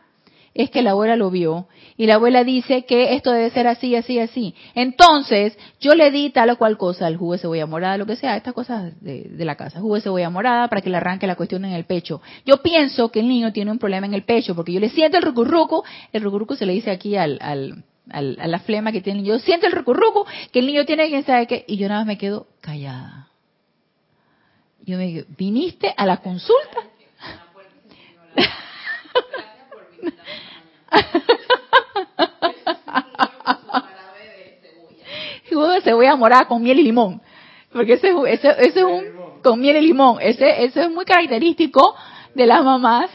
Speaker 1: es que la abuela lo vio y la abuela dice que esto debe ser así, así, así. Entonces, yo le di tal o cual cosa, el jugo de cebolla morada, lo que sea, estas cosas de, la casa, jugo de cebolla morada para que le arranque la cuestión en el pecho. Yo pienso que el niño tiene un problema en el pecho porque yo le siento el rucurruco, el rucurruco se le dice aquí al, al, al, a la flema que tiene yo siento el rucurruco que el niño tiene quién sabe qué, y yo nada más me quedo callada. Yo me digo, ¿viniste a la consulta? jugo de cebolla morada con miel y limón. Porque ese, ese, ese es un, con miel y limón. Ese, ese es muy característico de las mamás.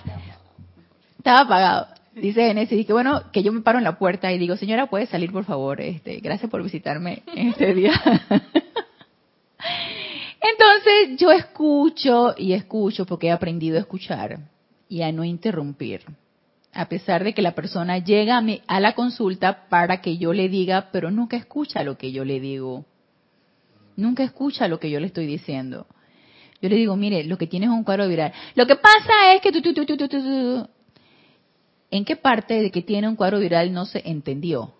Speaker 1: Estaba apagado. Dice Genesis, que bueno, que yo me paro en la puerta y digo, señora, puede salir por favor, este, gracias por visitarme en este día. Entonces yo escucho y escucho porque he aprendido a escuchar y a no interrumpir a pesar de que la persona llega a, a la consulta para que yo le diga, pero nunca escucha lo que yo le digo. Nunca escucha lo que yo le estoy diciendo. Yo le digo, mire, lo que tiene es un cuadro viral. Lo que pasa es que tú, tú, tú, tú, tú, ¿En qué parte de que tiene un cuadro viral no se entendió?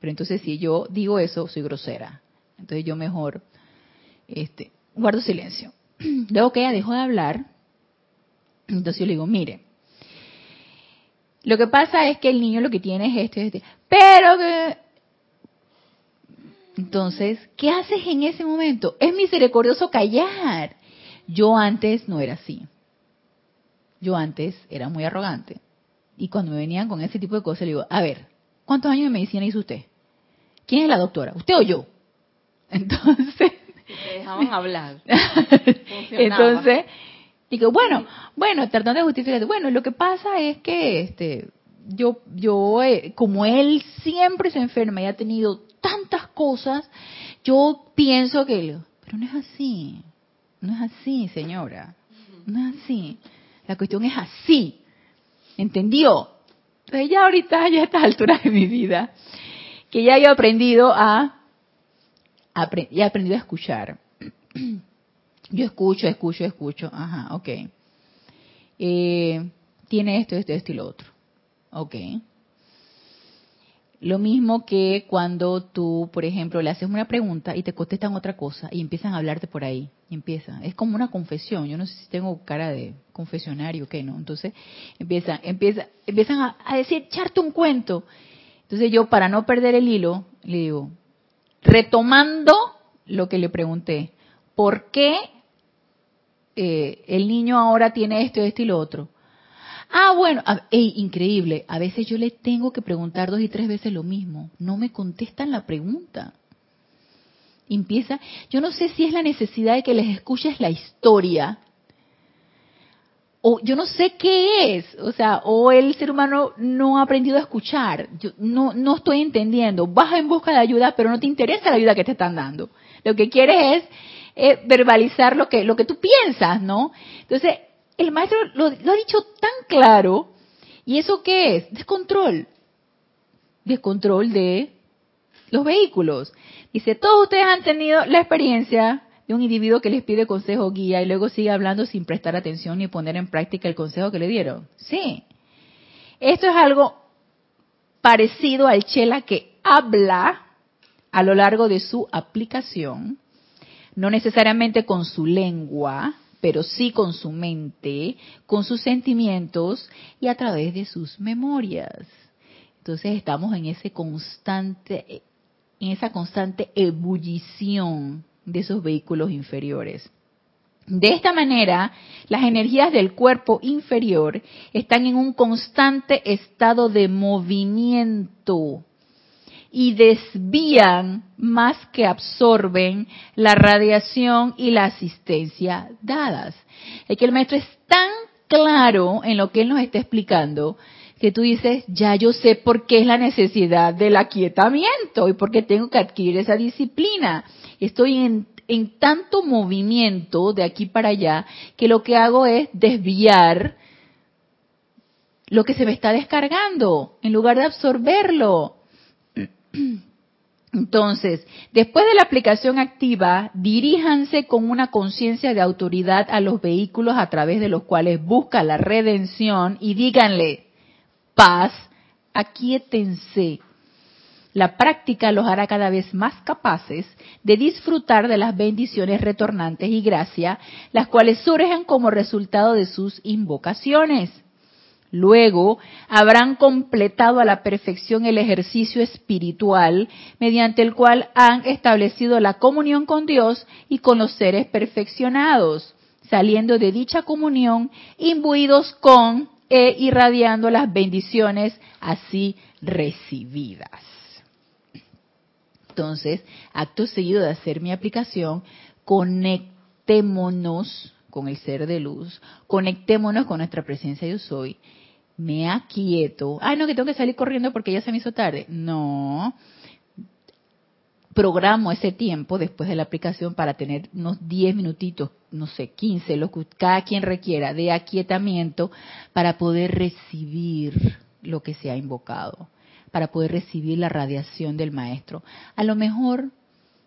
Speaker 1: Pero entonces si yo digo eso, soy grosera. Entonces yo mejor este, guardo silencio. Luego que ella dejó de hablar, entonces yo le digo, mire, lo que pasa es que el niño lo que tiene es este, este. Pero que... Entonces, ¿qué haces en ese momento? Es misericordioso callar. Yo antes no era así. Yo antes era muy arrogante. Y cuando me venían con ese tipo de cosas, le digo, a ver, ¿cuántos años de medicina hizo usted? ¿Quién es la doctora? ¿Usted o yo? Entonces...
Speaker 4: Te dejaban hablar.
Speaker 1: Entonces, Digo, bueno, bueno, tratando de justificar, bueno, lo que pasa es que este yo yo eh, como él siempre se enferma y ha tenido tantas cosas, yo pienso que pero no es así. No es así, señora. No es así. La cuestión es así. ¿Entendió? Entonces ya ahorita, ya a estas alturas de mi vida, que ya he aprendido a, he aprendido a escuchar. Yo escucho, escucho, escucho. Ajá, ok. Eh, tiene esto, esto, esto y lo otro. Ok. Lo mismo que cuando tú, por ejemplo, le haces una pregunta y te contestan otra cosa y empiezan a hablarte por ahí. Y empieza. Es como una confesión. Yo no sé si tengo cara de confesionario o qué, ¿no? Entonces empiezan, empieza, empiezan a, a decir, echarte un cuento. Entonces yo, para no perder el hilo, le digo, retomando lo que le pregunté, ¿por qué eh, el niño ahora tiene esto, esto y lo otro. Ah, bueno, increíble. A veces yo le tengo que preguntar dos y tres veces lo mismo. No me contestan la pregunta. Empieza, yo no sé si es la necesidad de que les escuches la historia, o yo no sé qué es, o sea, o el ser humano no ha aprendido a escuchar. Yo no, no estoy entendiendo. Vas en busca de ayuda, pero no te interesa la ayuda que te están dando. Lo que quieres es eh, verbalizar lo que, lo que tú piensas, ¿no? Entonces, el maestro lo, lo ha dicho tan claro, ¿y eso qué es? Descontrol. Descontrol de los vehículos. Dice, todos ustedes han tenido la experiencia de un individuo que les pide consejo guía y luego sigue hablando sin prestar atención ni poner en práctica el consejo que le dieron. Sí. Esto es algo parecido al chela que habla a lo largo de su aplicación no necesariamente con su lengua, pero sí con su mente, con sus sentimientos y a través de sus memorias. Entonces estamos en ese constante, en esa constante ebullición de esos vehículos inferiores. De esta manera, las energías del cuerpo inferior están en un constante estado de movimiento y desvían más que absorben la radiación y la asistencia dadas. Es que el maestro es tan claro en lo que él nos está explicando que tú dices, ya yo sé por qué es la necesidad del aquietamiento y por qué tengo que adquirir esa disciplina. Estoy en, en tanto movimiento de aquí para allá que lo que hago es desviar lo que se me está descargando en lugar de absorberlo. Entonces, después de la aplicación activa, diríjanse con una conciencia de autoridad a los vehículos a través de los cuales busca la redención y díganle, paz, aquíétense. La práctica los hará cada vez más capaces de disfrutar de las bendiciones retornantes y gracia, las cuales surgen como resultado de sus invocaciones. Luego habrán completado a la perfección el ejercicio espiritual mediante el cual han establecido la comunión con Dios y con los seres perfeccionados, saliendo de dicha comunión imbuidos con e irradiando las bendiciones así recibidas. Entonces, acto seguido de hacer mi aplicación, conectémonos con el ser de luz, conectémonos con nuestra presencia yo soy, me aquieto, ay no, que tengo que salir corriendo porque ya se me hizo tarde, no, programo ese tiempo después de la aplicación para tener unos 10 minutitos, no sé, 15, lo que cada quien requiera de aquietamiento para poder recibir lo que se ha invocado, para poder recibir la radiación del maestro. A lo mejor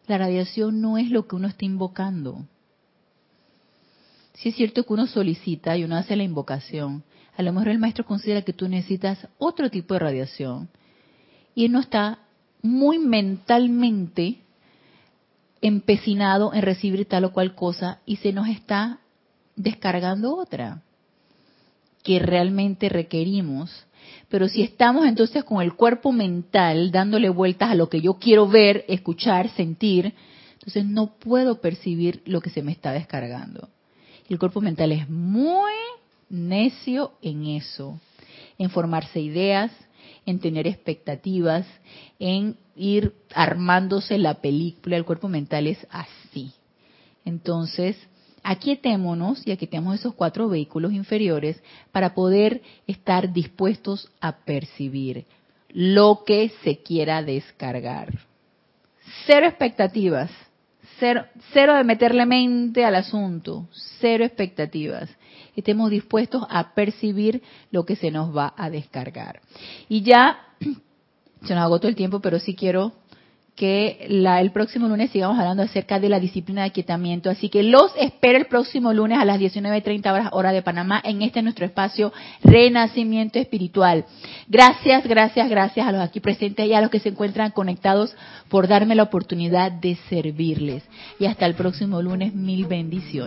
Speaker 1: la radiación no es lo que uno está invocando. Si es cierto que uno solicita y uno hace la invocación, a lo mejor el maestro considera que tú necesitas otro tipo de radiación y no está muy mentalmente empecinado en recibir tal o cual cosa y se nos está descargando otra que realmente requerimos. Pero si estamos entonces con el cuerpo mental dándole vueltas a lo que yo quiero ver, escuchar, sentir, entonces no puedo percibir lo que se me está descargando. El cuerpo mental es muy necio en eso, en formarse ideas, en tener expectativas, en ir armándose la película, el cuerpo mental es así. Entonces, aquietémonos y aquietemos esos cuatro vehículos inferiores para poder estar dispuestos a percibir lo que se quiera descargar. Cero expectativas, cero, cero de meterle mente al asunto, cero expectativas estemos dispuestos a percibir lo que se nos va a descargar. Y ya, se nos agotó el tiempo, pero sí quiero que la, el próximo lunes sigamos hablando acerca de la disciplina de aquietamiento. Así que los espero el próximo lunes a las 19.30 horas hora de Panamá en este nuestro espacio Renacimiento Espiritual. Gracias, gracias, gracias a los aquí presentes y a los que se encuentran conectados por darme la oportunidad de servirles. Y hasta el próximo lunes, mil bendiciones.